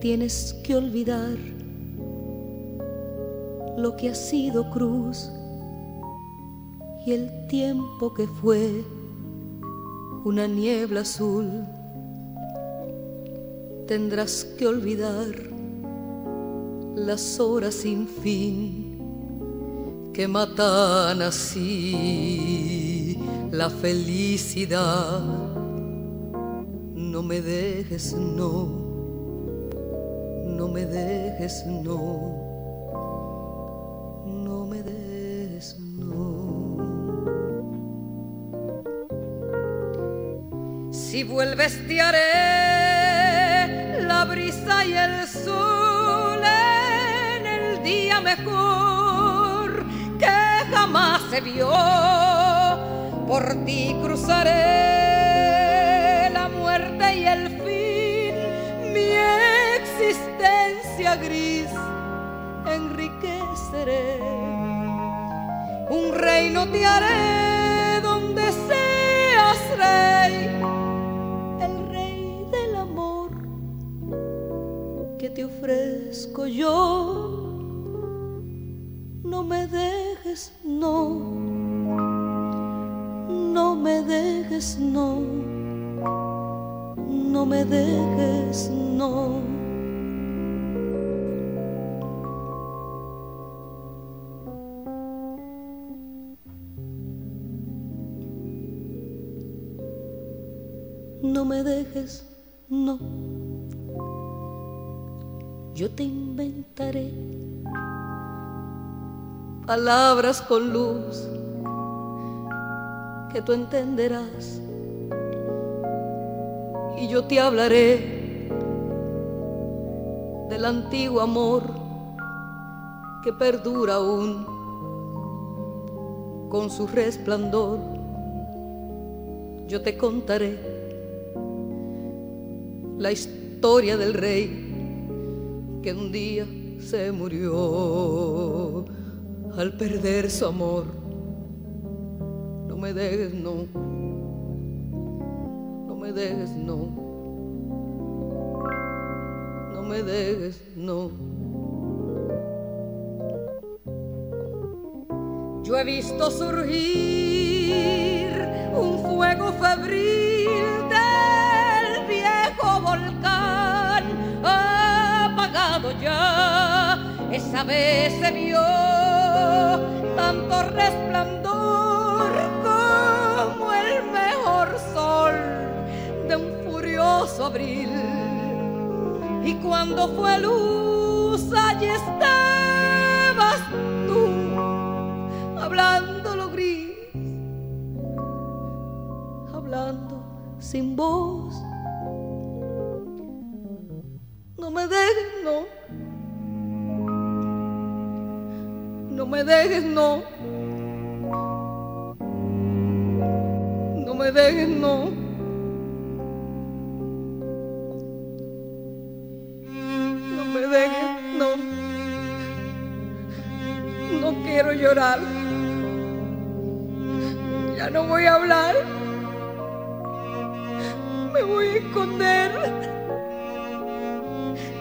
Tienes que olvidar lo que ha sido cruz y el tiempo que fue una niebla azul. Tendrás que olvidar las horas sin fin que matan así la felicidad. No me dejes, no, no me dejes, no, no me dejes, no. Si vuelves te haré la brisa y el sol en el día mejor se vio. Por ti cruzaré la muerte y el fin, mi existencia gris enriqueceré. Un reino te haré donde seas rey, el rey del amor que te ofrezco yo. No me dejes, no, no me dejes, no, no me dejes, no. No me dejes, no. Yo te inventaré palabras con luz que tú entenderás. Y yo te hablaré del antiguo amor que perdura aún con su resplandor. Yo te contaré la historia del rey que un día se murió al perder su amor. No me dejes, no. No me dejes, no. No me dejes, no. Yo he visto surgir un fuego febril del viejo volcán apagado ya. Esa vez se vio tanto resplandor como el mejor sol de un furioso abril. Y cuando fue luz, allí estabas tú, hablando lo gris, hablando sin voz. No me dejes, no. Me dejes, no. No me dejes, no. No me dejes, no. No quiero llorar. Ya no voy a hablar. Me voy a esconder.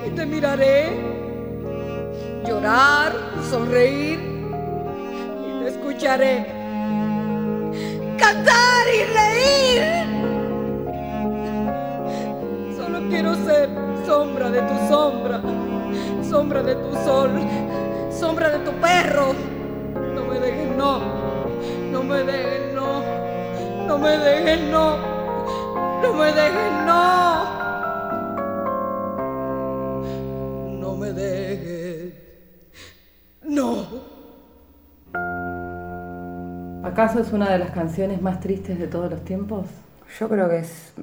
Y te miraré llorar, sonreír escucharé cantar y reír. Solo quiero ser sombra de tu sombra, sombra de tu sol, sombra de tu perro. No me dejes, no, no me dejes, no, no me dejes, no, no me dejes, no. No ¿Acaso es una de las canciones más tristes de todos los tiempos? Yo creo que es.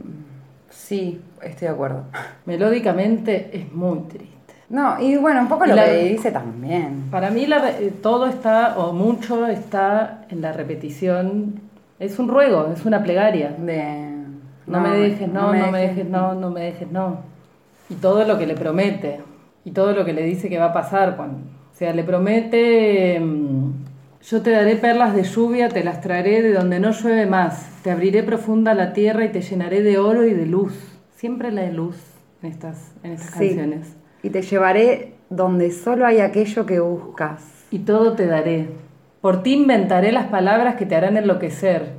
Sí, estoy de acuerdo. Melódicamente es muy triste. No, y bueno, un poco lo la- que dice también. Para mí la eh, todo está, o mucho está en la repetición. Es un ruego, es una plegaria. De. No, me dejes, no, no me dejes, no, no me dejes, no. Y todo lo que le promete. y todo lo que le dice que va a pasar. Cuando, o sea, le promete, mm, yo te daré perlas de lluvia, te las traeré de donde no llueve más, te abriré profunda la tierra y te llenaré de oro y de luz. Siempre la de luz en estas, en estas Sí. canciones. Y te llevaré donde solo hay aquello que buscas. Y todo te daré. Por ti inventaré las palabras que te harán enloquecer.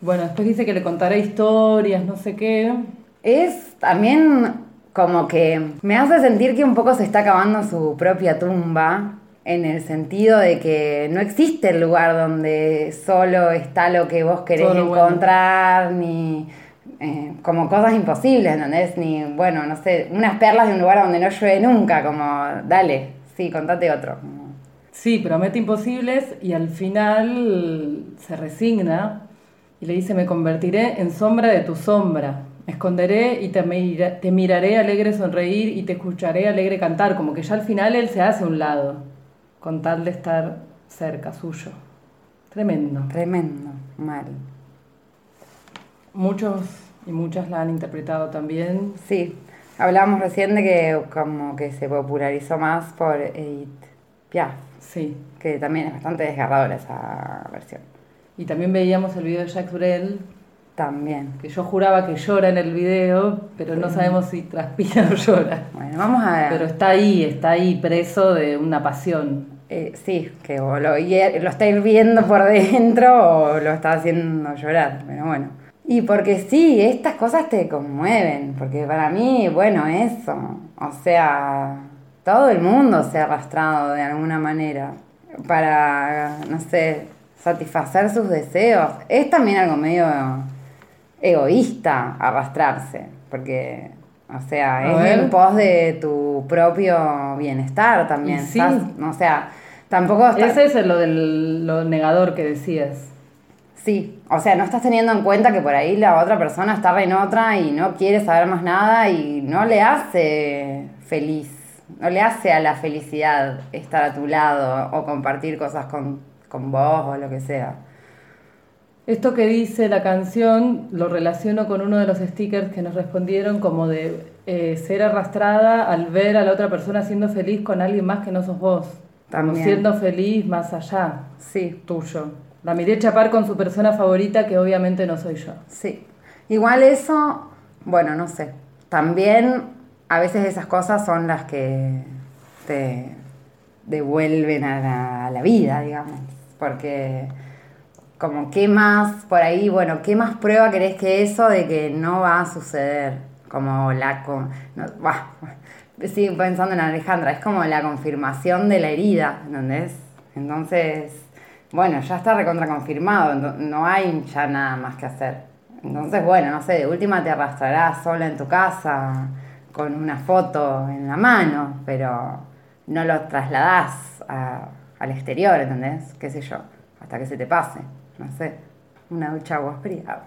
Bueno, después dice que le contaré historias, no sé qué. Es también como que me hace sentir que un poco se está acabando su propia tumba, en el sentido de que no existe el lugar donde solo está lo que vos querés bueno. encontrar, ni eh, como cosas imposibles, ¿entendés? Ni, bueno, no sé, unas perlas de un lugar donde no llueve nunca, como, dale, sí, contate otro. Sí, promete imposibles y al final se resigna y le dice, me convertiré en sombra de tu sombra. Me esconderé y te, mira- te miraré alegre sonreír y te escucharé alegre cantar. Como que ya al final él se hace a un lado, con tal de estar cerca suyo. Tremendo. Tremendo, mal. Muchos y muchas la han interpretado también. Sí, hablábamos recién de que como que se popularizó más por Edith Piaf. Sí. Que también es bastante desgarradora esa versión. Y también veíamos el video de Jacques Brel, También. que yo juraba que llora en el video, pero no sabemos si transpira o llora. Bueno, vamos a... Pero está ahí, está ahí preso de una pasión. Eh, sí, que o lo, hier- lo está hirviendo por dentro o lo está haciendo llorar, pero bueno. Y porque sí, estas cosas te conmueven, porque para mí, bueno, eso, o sea, todo el mundo se ha arrastrado de alguna manera para, no sé, satisfacer sus deseos. Es también algo medio egoísta arrastrarse, porque, o sea, A es ver. en pos de tu propio bienestar también. Sí. Estás- o sea, tampoco. Ese es lo del lo negador que decías. Sí, o sea, no estás teniendo en cuenta que por ahí la otra persona está en otra y no quiere saber más nada y no le hace feliz, no le hace a la felicidad estar a tu lado o compartir cosas con, con vos o lo que sea. Esto que dice la canción lo relaciono con uno de los stickers que nos respondieron como de eh, ser arrastrada al ver a la otra persona siendo feliz con alguien más que no sos vos. También. siendo feliz más allá Sí, tuyo. La miré chapar con su persona favorita que obviamente no soy yo. sí. Igual eso, bueno, no sé. También a veces esas cosas son las que te devuelven a la, a la vida, digamos. Porque como qué más por ahí, bueno, qué más prueba querés que eso de que no va a suceder. Como la... con- no, bah, sigo pensando en Alejandra, es como la confirmación de la herida, ¿entendés? Entonces, bueno, ya está recontra confirmado, ento- no hay ya nada más que hacer. Entonces, bueno, no sé, de última te arrastrarás sola en tu casa con una foto en la mano, pero no lo trasladás a- al exterior, ¿entendés? ¿Qué sé yo? Hasta que se te pase, no sé, una ducha agua fría.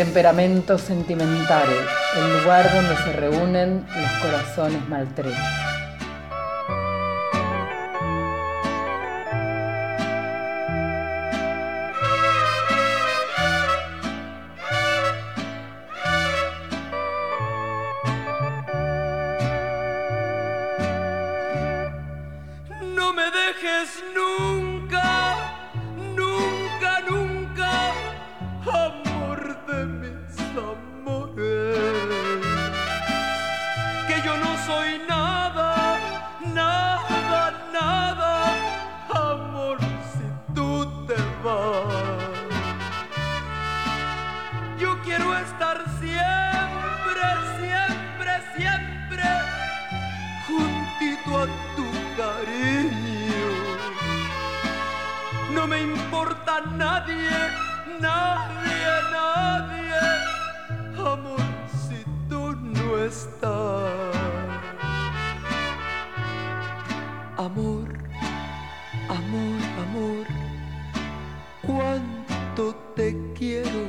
Temperamento sentimental, el lugar donde se reúnen los corazones maltrechos. A tu cariño. No me importa nadie, nadie, nadie, amor, si tú no estás. Amor, amor, amor, cuánto te quiero.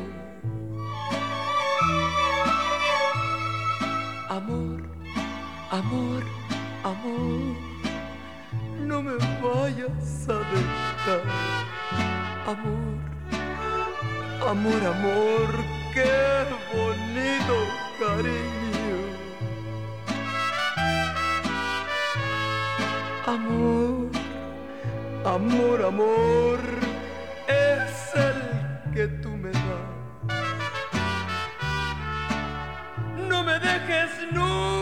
Amor, amor, amor, no me vayas a dejar. Amor, amor, amor, qué bonito cariño. Amor, amor, amor, es el que tú me das. No me dejes nunca,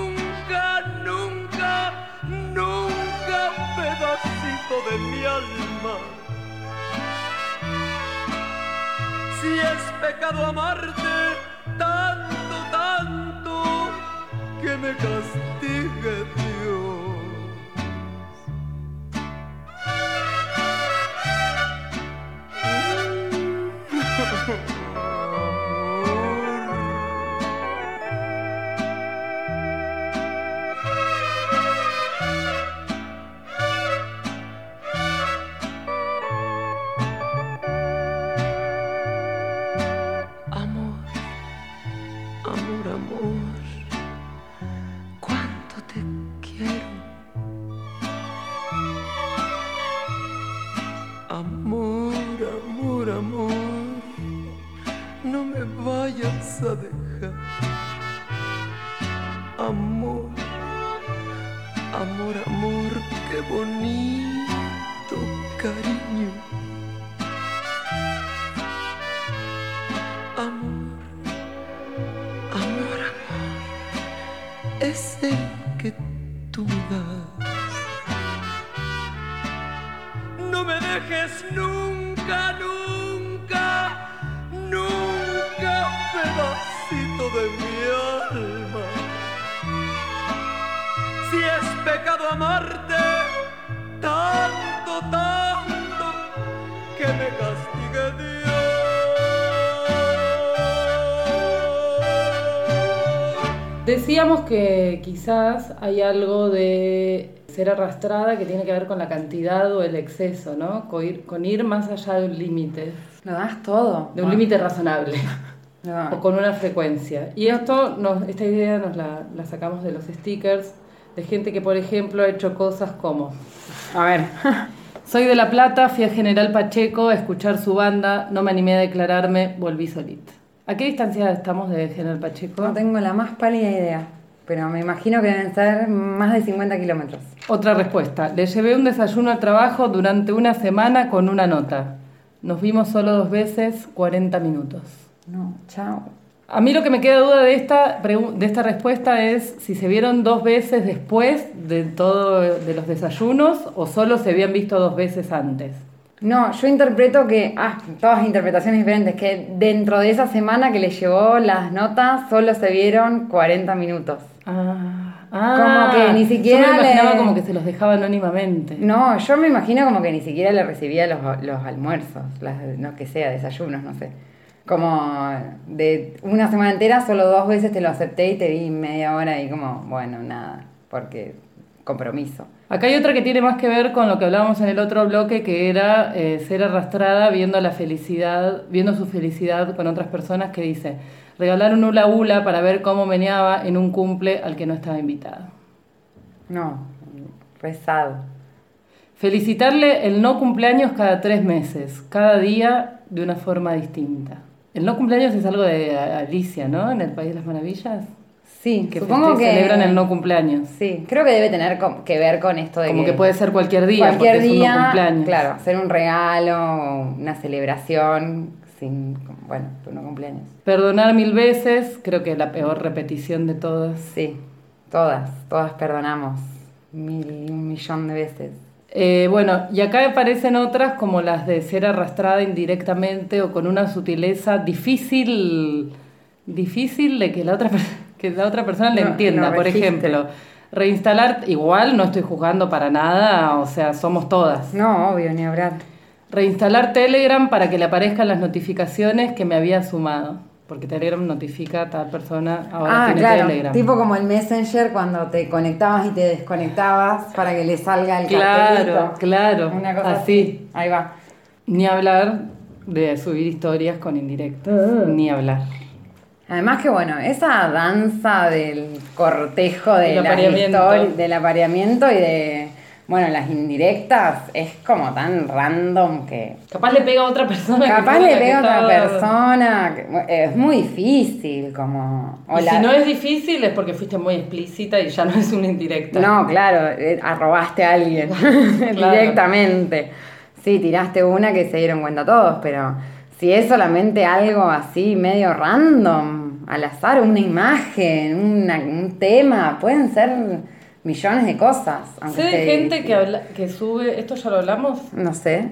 de mi alma. Si es pecado amarte tanto, tanto, que me castigue Dios. quizás hay algo de ser arrastrada que tiene que ver con la cantidad o el exceso, ¿no? Con ir, con ir más allá de un límite, Lo das todo. de un límite razonable. No. o con una frecuencia. Y esto, nos, esta idea nos la, la sacamos de los stickers de gente que, por ejemplo, ha hecho cosas como... A ver. Soy de La Plata, fui a General Pacheco a escuchar su banda, no me animé a declararme, volví solita. ¿A qué distancia estamos de General Pacheco? No tengo la más pálida idea, pero me imagino que deben ser más de 50 kilómetros. Otra respuesta. Le llevé un desayuno al trabajo durante una semana con una nota. Nos vimos solo dos veces, 40 minutos. No, chao. A mí lo que me queda duda de esta, de esta respuesta es si se vieron dos veces después de todo de los desayunos o solo se habían visto dos veces antes. No, yo interpreto que, ah, todas interpretaciones diferentes, que dentro de esa semana que le llevó las notas solo se vieron 40 minutos. Ah, Como que ni siquiera Yo me imaginaba le- como que se los dejaba anónimamente. No, yo me imagino como que ni siquiera le recibía los, los almuerzos, las, no que sea, desayunos, no sé. Como de una semana entera, solo dos veces te lo acepté y te vi media hora y como, bueno, nada, porque compromiso. Acá hay otra que tiene más que ver con lo que hablábamos en el otro bloque, que era eh, ser arrastrada viendo la felicidad, viendo su felicidad con otras personas, que dice, regalar un hula hula para ver cómo meneaba en un cumple al que no estaba invitado. No, pesado. Felicitarle el no cumpleaños cada tres meses, cada día de una forma distinta. El no cumpleaños es algo de Alicia, ¿no? En el País de las Maravillas. Sí, Que supongo que celebran el no cumpleaños. Sí, creo que debe tener que ver con esto de Como que puede ser cualquier día, cualquier porque es un no día, cumpleaños. claro, hacer un regalo, una celebración, sin, bueno, tu no cumpleaños. Perdonar mil veces, creo que la peor repetición de todas. Sí, todas, todas perdonamos mil un millón de veces. Eh, bueno, y acá aparecen otras como las de ser arrastrada indirectamente o con una sutileza difícil, difícil de que la otra, per- que la otra persona le No, entienda. no Por ejemplo, reinstalar, igual no estoy juzgando para nada, o sea, somos todas. No, obvio, ni hablar. Reinstalar Telegram para que le aparezcan las notificaciones que me había sumado. Porque Telegram notifica a tal persona, ahora ah, tiene claro, Telegram. tipo como el Messenger cuando te conectabas y te desconectabas para que le salga el Claro, cartelito. claro, Una cosa así. Ahí va. Ni hablar de subir historias con indirectas. Ni hablar. Además que bueno, esa danza del cortejo de Del apareamiento. del apareamiento y de bueno, las indirectas es como tan random que Capaz le pega a otra persona. capaz le pega a otra persona, es muy difícil como Y si no es difícil es porque fuiste muy explícita y ya no es una indirecta. No, claro, eh, arrobaste a alguien directamente. Sí, tiraste una que se dieron cuenta todos, pero si es solamente algo así medio random, al azar, una imagen, una- un tema, pueden ser millones de cosas. Sé de gente que, habla, que sube, esto ya lo hablamos, No sé.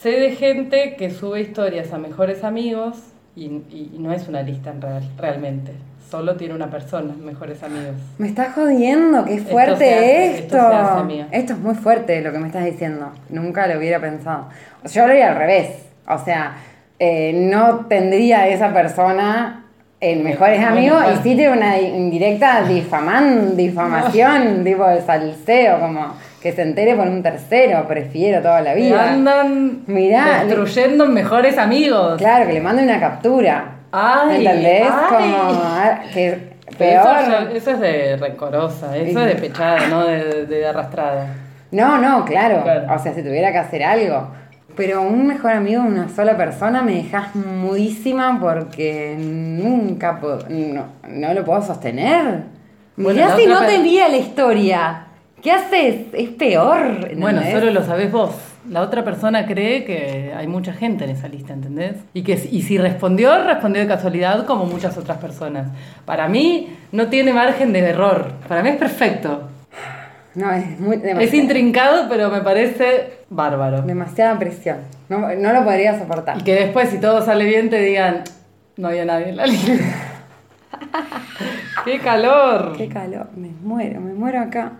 sé de gente que sube historias a mejores amigos y, y no es una lista en real, realmente. Solo tiene una persona, mejores amigos. Me estás jodiendo, qué fuerte hace, esto. esto hace, es muy fuerte lo que me estás diciendo. Nunca lo hubiera pensado. Yo lo haría al revés. O sea, eh, no tendría esa persona en mejores Bueno, amigos sí tiene una indirecta difaman, difamación, tipo de salseo, como que se entere por un tercero. Prefiero toda la vida. andan Mirá, destruyendo mejores amigos. Claro, que le mande una captura. Ay, ¿Entendés? ay. Como ah, que peor. Eso, es de rencorosa, eso es de pechada, no de, de arrastrada. No, no, claro. Claro. O sea, si tuviera que hacer algo. Pero un mejor amigo de una sola persona me dejas mudísima porque nunca puedo- no, no lo puedo sostener. Bueno, Mirá si no te envía la historia. ¿Qué haces? Es peor. Bueno, ¿entendés? solo lo sabés vos. La otra persona cree que hay mucha gente en esa lista, ¿entendés? Y que y si respondió, respondió de casualidad como muchas otras personas. Para mí no tiene margen de error. Para mí es perfecto. No, es muy Es intrincado, pero me parece bárbaro. demasiada presión. No, no lo podría soportar. Y que después, si todo sale bien, te digan, no había nadie en la lista. ¡Qué calor! Qué calor, me muero, me muero acá.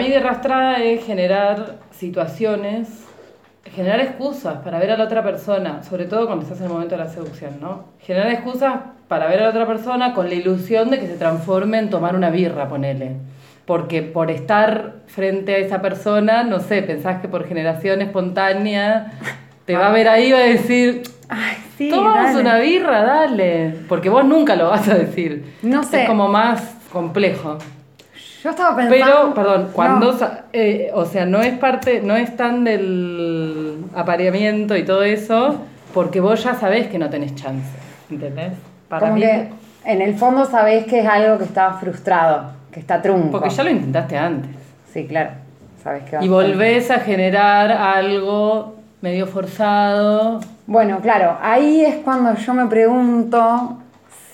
Mí, guerra arrastrada es generar situaciones, generar excusas para ver a la otra persona, sobre todo cuando estás en el momento de la seducción, ¿no? Generar excusas para ver a la otra persona con la ilusión de que se transforme en tomar una birra, ponele. Porque por estar frente a esa persona, no sé, pensás que por generación espontánea te va a ver ahí y va a decir, Sí, tomamos una birra, dale. Porque vos nunca lo vas a decir. No sé. Es como más complejo. Yo estaba pensando. Pero, perdón, cuando, No. eh, o sea, no es parte, no es tan del apareamiento y todo eso, porque vos ya sabés que no tenés chance, ¿entendés? Para Como mí, que en el fondo sabés que es algo que está frustrado, que está trunco. porque ya lo intentaste antes. Sí, claro. Sabés que va Y a volvés a generar algo medio forzado. Bueno, claro, ahí es cuando yo me pregunto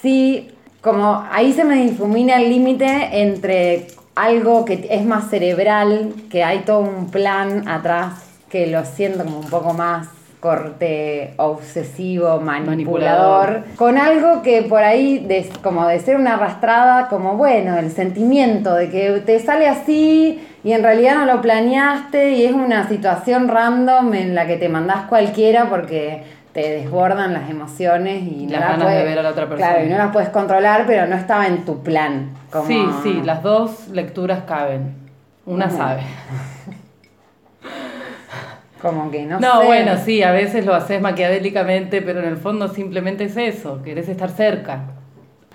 si, como ahí se me difumina el límite entre algo que es más cerebral, que hay todo un plan atrás, que lo siento como un poco más corte obsesivo, manipulador, Manipulador. con algo que por ahí, de- como de ser una arrastrada, como bueno, el sentimiento de que te sale así y en realidad no lo planeaste y es una situación random en la que te mandás cualquiera porque te desbordan las emociones y Las no ganas de puedes- ver a la otra persona. Claro, y no las puedes controlar, pero no estaba en tu plan. Como... Sí, sí, las dos lecturas caben. Una sabe. Como que no, No, sé. bueno, sí, a veces lo haces maquiavélicamente, pero en el fondo simplemente es eso, querés estar cerca.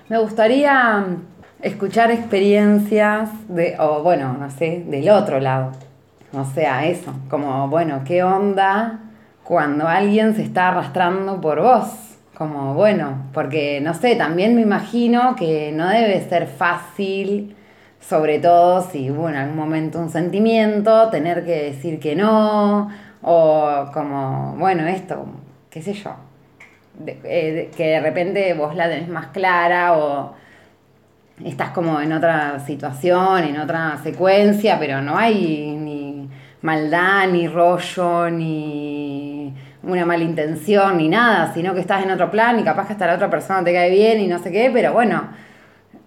Me gustaría mm, escuchar experiencias de, o bueno, no sé, del otro lado. O sea, eso, como, bueno, ¿qué onda cuando alguien se está arrastrando por vos? Como, bueno, porque, no sé, también me imagino que no debe ser fácil, sobre todo si hubo en algún momento un sentimiento, tener que decir que no, o como, bueno, esto, qué sé yo, eh, que de repente vos la tenés más clara o estás como en otra situación, en otra secuencia, pero no hay ni maldad, ni rollo, ni una mala intención, ni nada, sino que estás en otro plan y capaz que hasta la otra persona te cae bien y no sé qué, pero bueno,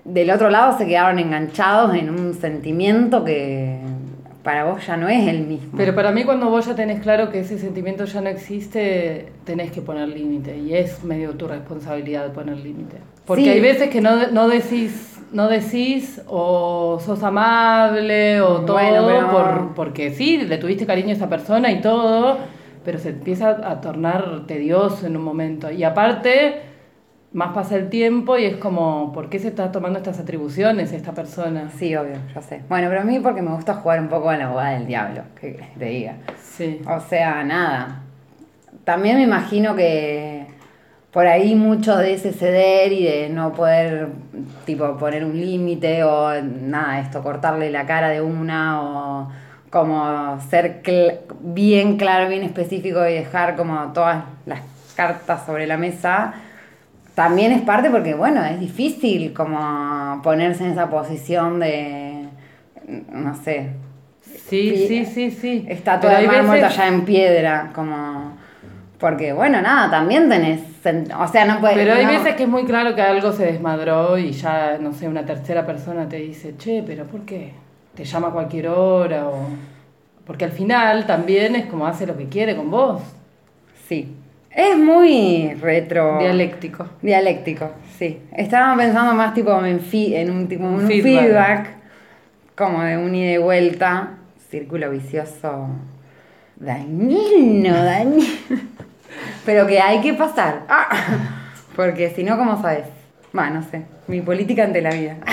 del otro lado se quedaron enganchados en un sentimiento que para vos ya no es el mismo. Pero para mí cuando vos ya tenés claro que ese sentimiento ya no existe, tenés que poner límite y es medio tu responsabilidad poner límite. Porque Sí. hay veces que no, no decís no decís o sos amable o todo Bueno, pero- por, porque sí, le tuviste cariño a esa persona y todo, pero se empieza a tornar tedioso en un momento. Y aparte, más pasa el tiempo y es como, ¿por qué se está tomando estas atribuciones esta persona? Sí, obvio, ya sé. Bueno, pero a mí porque me gusta jugar un poco a la abogada del diablo, que te diga. Sí. O sea, nada. También me imagino que por ahí mucho de ese ceder y de no poder, tipo, poner un límite o nada, esto, cortarle la cara de una o como ser cl- bien claro, bien específico y dejar como todas las cartas sobre la mesa. También es parte porque, bueno, es difícil como ponerse en esa posición de, no sé, Sí, sí, sí, sí. Hay el mármol veces- allá en piedra, como... Porque, bueno, nada, también tenés... O sea, no puedes... Pero hay no- veces que es muy claro que algo se desmadró y ya, no sé, una tercera persona te dice, che, pero ¿por qué? Te llama a cualquier hora o... Porque al final también es como hace lo que quiere con vos. Sí. Es muy retro... Dialéctico. Dialéctico, sí. Estaba pensando más tipo en, fi- en un tipo un feedback. feedback. como de un ida y vuelta, círculo vicioso dañino, dañino. Pero que hay que pasar. Ah, porque si no, ¿cómo sabes? Va, no sé. Mi política ante la vida.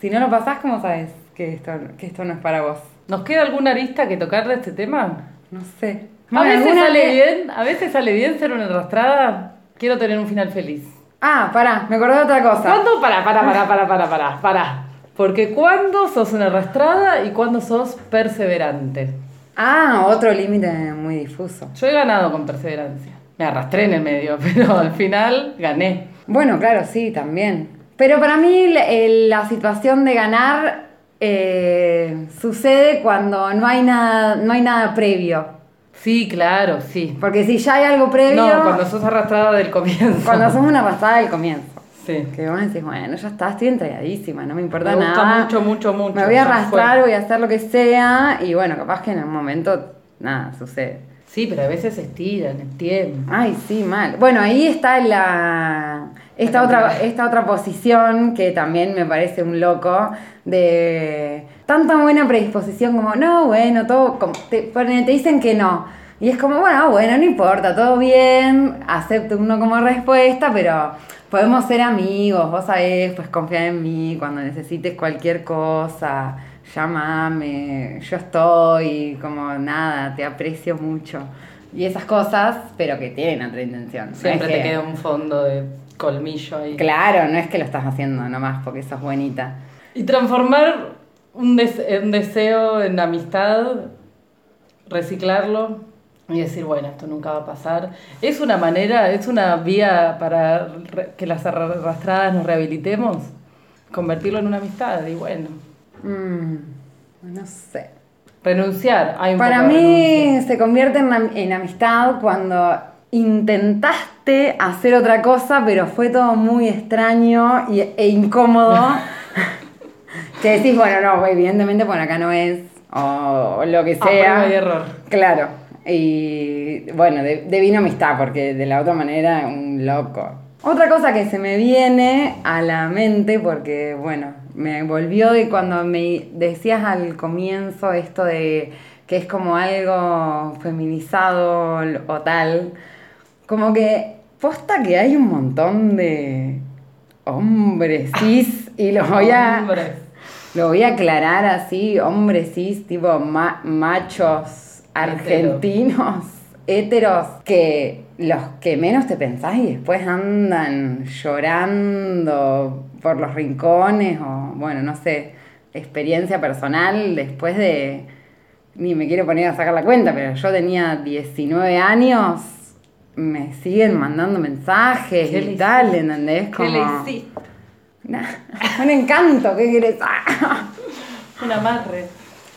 Si no lo pasás, ¿cómo sabes que esto, que esto no es para vos? ¿Nos queda alguna arista que tocar de este tema? No sé. A veces sale bien, a veces sale bien ser una arrastrada. Quiero tener un final feliz. Ah, pará, me acordé de otra cosa. ¿Cuándo? Para, para, para, para, para, para, para. Porque cuando sos una arrastrada y cuando sos perseverante. Ah, otro límite muy difuso. Yo he ganado con perseverancia. Me arrastré en el medio, pero al final gané. Bueno, claro, sí, también. Pero para mí la situación de ganar eh, sucede cuando no hay nada, no hay nada previo. Sí, claro, sí. Porque si ya hay algo previo. No, cuando sos arrastrada del comienzo. Cuando sos una arrastrada del comienzo. Sí. Que vos decís, bueno, ya está, estoy entregadísima, no me importa Me gusta nada. mucho, mucho, mucho. Me voy a arrastrar, fue. voy a hacer lo que sea. Y bueno, capaz que en un momento nada sucede. Sí, pero a veces se estiran tiempo. Ay, sí, mal. Bueno, ahí está la esta otra esta otra posición que también me parece un loco de tanta buena predisposición como no, bueno, todo como- te, te dicen que no. Y es como, bueno, bueno, no importa, todo bien, acepto uno como respuesta, pero podemos ser amigos, vos sabés, pues confiar en mí cuando necesites cualquier cosa, llámame, yo estoy, como nada, te aprecio mucho. Y esas cosas, pero que tienen otra intención. Siempre te que- queda un fondo de colmillo ahí. Claro, no es que lo estás haciendo nomás porque sos buenita. Y transformar un, des- un deseo en amistad, reciclarlo y decir, bueno, esto nunca va a pasar. Es una manera, es una vía para que las arrastradas nos rehabilitemos, convertirlo en una amistad y bueno, Mm, no sé. renunciar. Hay un Para mí se convierte en, am- en amistad cuando intentaste hacer otra cosa, pero fue todo muy extraño y- e incómodo. que decís, bueno, no, evidentemente por acá no es, o lo que A sea. y error. Claro. Y bueno, de, de vino amistad, porque de la otra manera, un loco. Otra cosa que se me viene a la mente, porque bueno, me volvió de cuando me decías al comienzo esto de que es como algo feminizado o tal, como que posta que hay un montón de hombres cis y los voy a... Hombres. Lo voy a aclarar así, hombres cis, tipo ma- machos argentinos, heteros, que los que menos te pensás y después andan llorando por los rincones o, bueno, no sé, experiencia personal después de, ni me quiero poner a sacar la cuenta, pero yo tenía 19 años, me siguen mandando mensajes ¿Qué y tal, ¿entendés? ¿Qué Como... le hiciste? Nah, un encanto, ¿qué querés? Un amarre.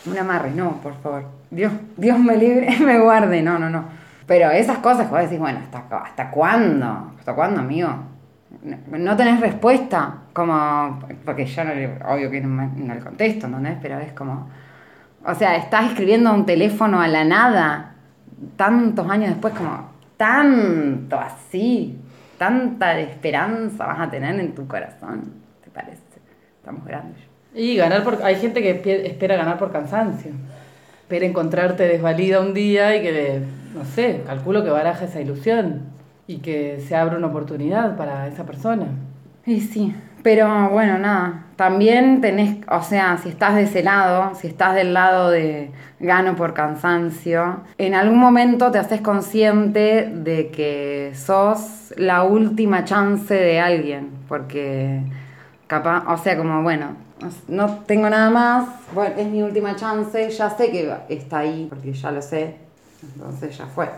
Un amarre, no, por favor. Dios, Dios me libre, me guarde, no, no, no. Pero esas cosas que vos decís, bueno, ¿hasta, ¿hasta cuándo? ¿Hasta cuándo, amigo? No, no tenés respuesta, como, porque yo no le, obvio que no, le contesto, ¿entendés? Pero es como, o sea, estás escribiendo un teléfono a la nada, tantos años después, como, tanto así, tanta esperanza vas a tener en tu corazón, ¿te parece? Estamos grandes. Y ganar por... Hay gente que espera ganar por cansancio. Espera encontrarte desvalida un día y que, no sé, calculo que baraja esa ilusión y que se abra una oportunidad para esa persona. Y sí, pero bueno, nada, también tenés, o sea, si estás de ese lado, si estás del lado de gano por cansancio, en algún momento te haces consciente de que sos la última chance de alguien, porque capaz, o sea, como bueno, no tengo nada más, bueno, es mi última chance, ya sé que está ahí, porque ya lo sé, entonces ya fue.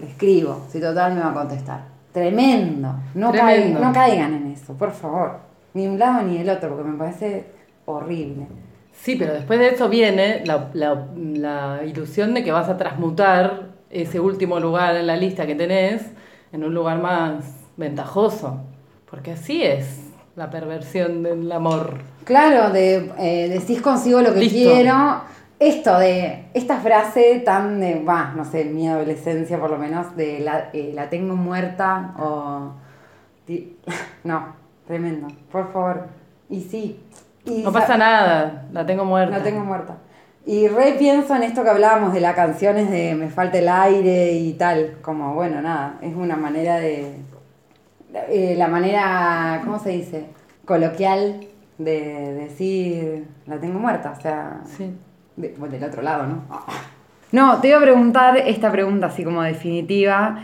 Le escribo, si total me va a contestar. Tremendo. No, Tremendo. no caigan en eso, por favor. Ni un lado ni el otro, porque me parece horrible. Sí, pero después de eso viene la, la- la ilusión de que vas a transmutar ese último lugar en la lista que tenés en un lugar más ventajoso. Porque así es la perversión del amor. Claro, de eh, decís consigo lo que Listo. quiero. Esto de, esta frase tan de, va, no sé, mi adolescencia por lo menos, de la, eh, la tengo muerta o... No, tremendo, por favor. Y sí. Y No sa- pasa nada, la tengo muerta. La tengo muerta. Y re pienso en esto que hablábamos de las canciones de Me falta el aire y tal. Como, bueno, nada, es una manera de. eh, la manera, ¿cómo se dice? Coloquial de decir la tengo muerta. O sea, Sí. de- bueno, del otro lado, ¿no? No, te iba a preguntar esta pregunta así como definitiva.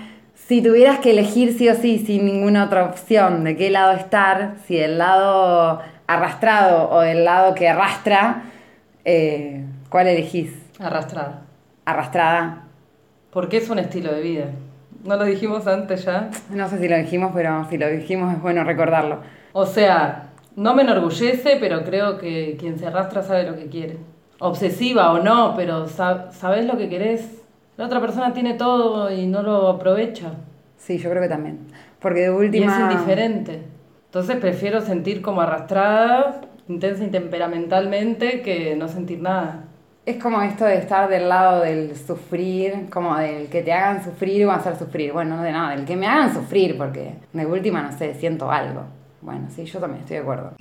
Si tuvieras que elegir sí o sí, sin ninguna otra opción, de qué lado estar, si del lado arrastrado o del lado que arrastra, eh, ¿cuál elegís? Arrastrada. ¿Arrastrada? Porque es un estilo de vida. ¿No lo dijimos antes ya? No sé si lo dijimos, pero si lo dijimos es bueno recordarlo. O sea, no me enorgullece, pero creo que quien se arrastra sabe lo que quiere. Obsesiva o no, pero sab- sabes lo que querés. La otra persona tiene todo y no lo aprovecha. Sí, yo creo que también. Porque de Y última... es indiferente. Entonces prefiero sentir como arrastrada, intensa y temperamentalmente, que no sentir nada. Es como esto de estar del lado del sufrir, como del que te hagan sufrir o hacer sufrir. Bueno, no de nada, del que me hagan sufrir, porque de última, no sé, siento algo. Bueno, sí, yo también estoy de acuerdo.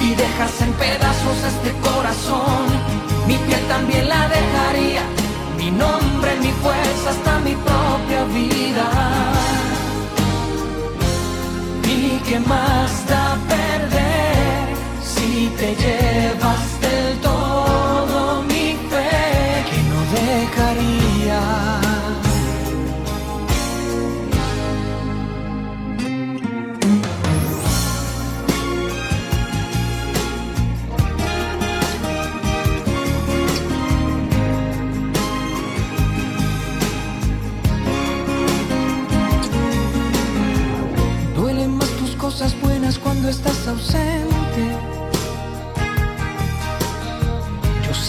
Y dejas en pedazos este corazón. Mi piel también la dejaría. Mi nombre, mi fuerza, hasta mi propia vida. ¿Y qué más da perder si te llevas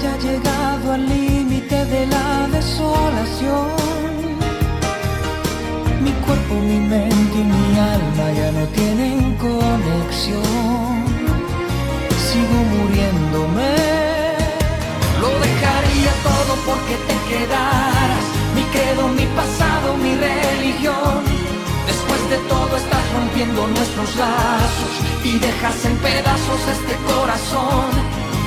Haya llegado al límite de la desolación. Mi cuerpo, mi mente y mi alma ya no tienen conexión. Sigo muriéndome. Lo dejaría todo porque te quedaras. Mi credo, mi pasado, mi religión. Después de todo estás rompiendo nuestros lazos y dejas en pedazos este corazón.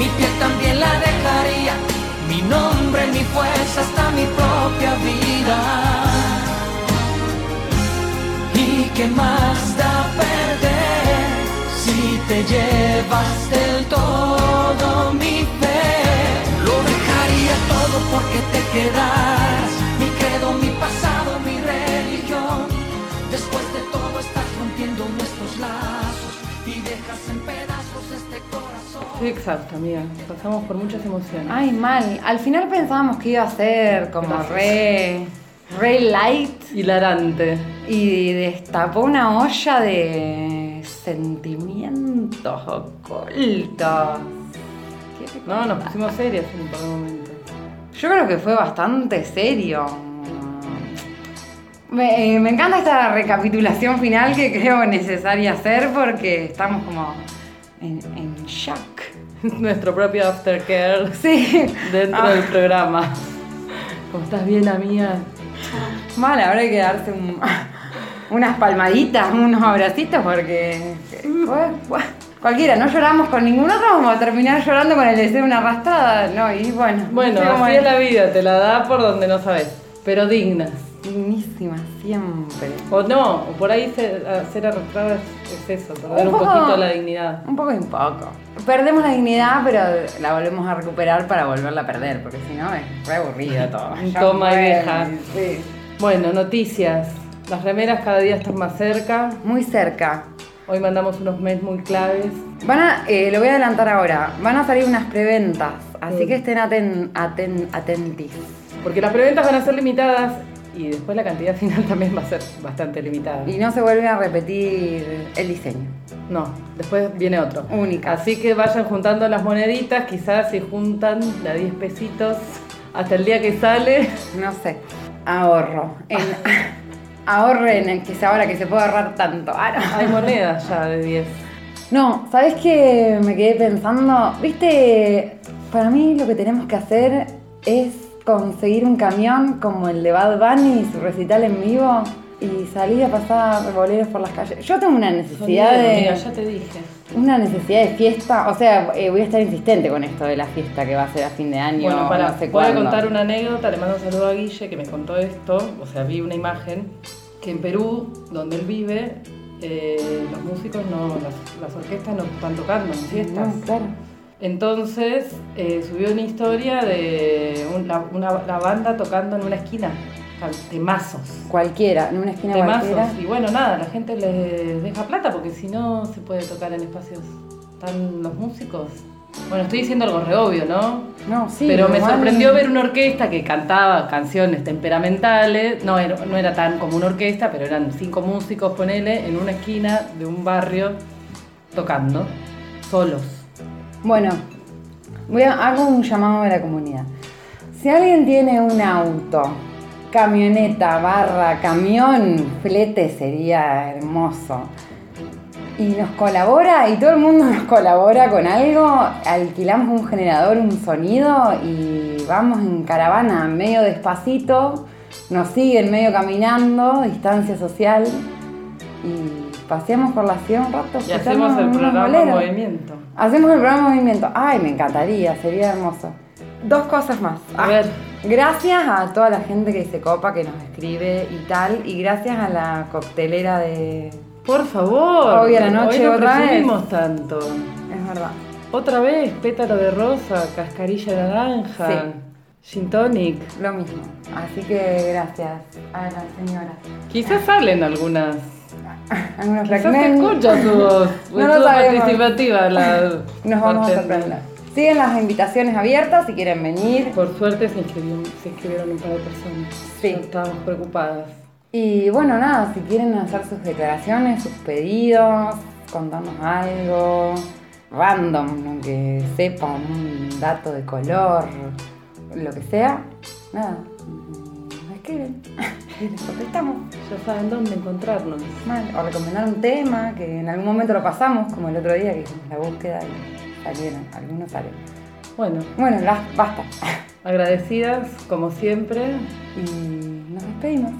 Mi piel también la dejaría. Mi nombre, mi fuerza, hasta mi propia vida. ¿Y qué más da perder si te llevas del todo mi fe? Lo dejaría todo porque te quedaras. Mi credo, mi pasado, Estoy exhausta, amiga. Pasamos por muchas emociones. Ay, mal. Al final pensábamos que iba a ser como Gracias. re, re light Hilarante. y destapó una olla de sentimientos ocultos. ¿Qué No, nos pusimos serias en un par de momentos. Yo creo que fue bastante serio. Me, eh, me encanta esta recapitulación final que creo necesaria hacer porque estamos como en, en shock. Nuestro propio aftercare Sí. dentro Ah. del programa. ¿Cómo estás bien, amiga? Ahora hay que darse un- unas palmaditas, unos abracitos porque fue- cualquiera, no lloramos con ningún otro, vamos a terminar llorando con el deseo de una arrastrada, no, y bueno. Bueno, no sé cómo así es la vida, te la da por donde no sabes. Pero dignas. Dignísima, siempre. O no, o por ahí ser, ser arrastrada es, es eso, perder un, Un poco- poquito la dignidad. Un poco y un poco. Perdemos la dignidad, pero la volvemos a recuperar para volverla a perder, porque si no es re aburrido todo. Toma y deja. Sí. Bueno, noticias. Las remeras cada día están más cerca. Muy cerca. Hoy mandamos unos mails muy claves. Van a, eh, lo voy a adelantar ahora, van a salir unas preventas, así que estén aten, aten- atentis. Porque las preventas van a ser limitadas y después la cantidad final también va a ser bastante limitada. Y no se vuelve a repetir el diseño. No, después viene otro. Única. Así que vayan juntando las moneditas, quizás si juntan de a 10 pesitos hasta el día que sale. No sé, ahorro. En- ahorren, en que ahora que se puede ahorrar tanto. Ah, no. Hay monedas ya de 10. No, ¿sabes qué me quedé pensando? Viste, para mí lo que tenemos que hacer es conseguir un camión como el de Bad Bunny, su recital en vivo, y salir a pasar boleros por las calles. Yo tengo una necesidad de... ya te dije. Una necesidad de fiesta, o sea, eh, voy a estar insistente con esto de la fiesta que va a ser a fin de año, Bueno, para, no sé voy a contar una anécdota, le mando un saludo a Guille que me contó esto, o sea, vi una imagen que en Perú, donde él vive, eh, los músicos no, las, las orquestas no están tocando en fiestas. No, claro. Entonces eh, subió una historia de un- la, una- la banda tocando en una esquina, temazos. Cualquiera, en una esquina Temazos. cualquiera. Y bueno, nada, la gente les deja plata porque si no se puede tocar en espacios tan los músicos. Bueno, estoy diciendo algo re obvio, ¿no? No, sí. Pero me sorprendió ver una orquesta que cantaba canciones temperamentales. No era, no era tan como una orquesta, pero eran cinco músicos, ponele, en una esquina de un barrio tocando, solos. Bueno, voy a, hago un llamado a la comunidad. Si alguien tiene un auto, camioneta, barra, camión, flete sería hermoso. Y nos colabora, y todo el mundo nos colabora con algo, alquilamos un generador, un sonido y vamos en caravana medio despacito, nos siguen medio caminando, distancia social y paseamos por la ciudad un rato. Y hacemos el programa boleros. Movimiento. Hacemos el programa Movimiento. Ay, me encantaría, sería hermoso. Dos cosas más. A Ah, ver. Gracias a toda la gente que se copa, que nos escribe y tal. Y gracias a la coctelera de. Por favor. Hoy a la noche hoy otra vez. tanto. Es verdad. Otra vez, pétalo de rosa, cascarilla de naranja, gin tonic. Lo mismo. Así que gracias a la señora. Quizás salen algunas. Algunos Quizás se fragmentos. escucha tu voz. No lo participativa la Nos vamos a bartender. sorprender. Siguen las invitaciones abiertas si quieren venir. Por suerte se inscribieron, se inscribieron un par de personas. Sí. Estábamos preocupadas. Y bueno, nada, si quieren hacer sus declaraciones, sus pedidos, contarnos algo random, aunque sepan un dato de color, lo que sea, nada, escriben y les contestamos. Ya saben dónde encontrarnos. Mal. O recomendar un tema que en algún momento lo pasamos, como el otro día que hicimos la búsqueda y salieron, algunos salen. Bueno, Bueno, las, basta. agradecidas como siempre. Y nos despedimos.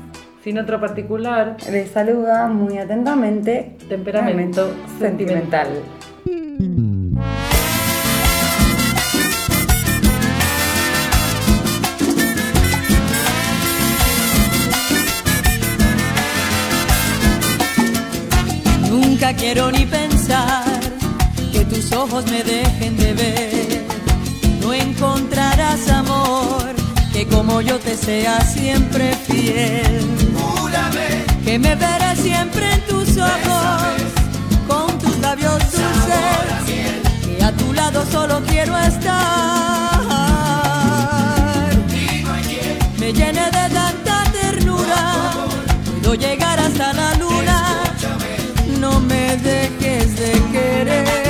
Sin otro particular, Les saluda muy atentamente temperamento sentimental. quiero ni pensar que tus ojos me dejen de ver. No encontrarás amor que como yo te sea siempre fiel. Júrame que me verás siempre en tus ojos con tus labios dulces. Que a tu lado solo quiero estar. Me llene de tanta ternura. Puedo llegar querer.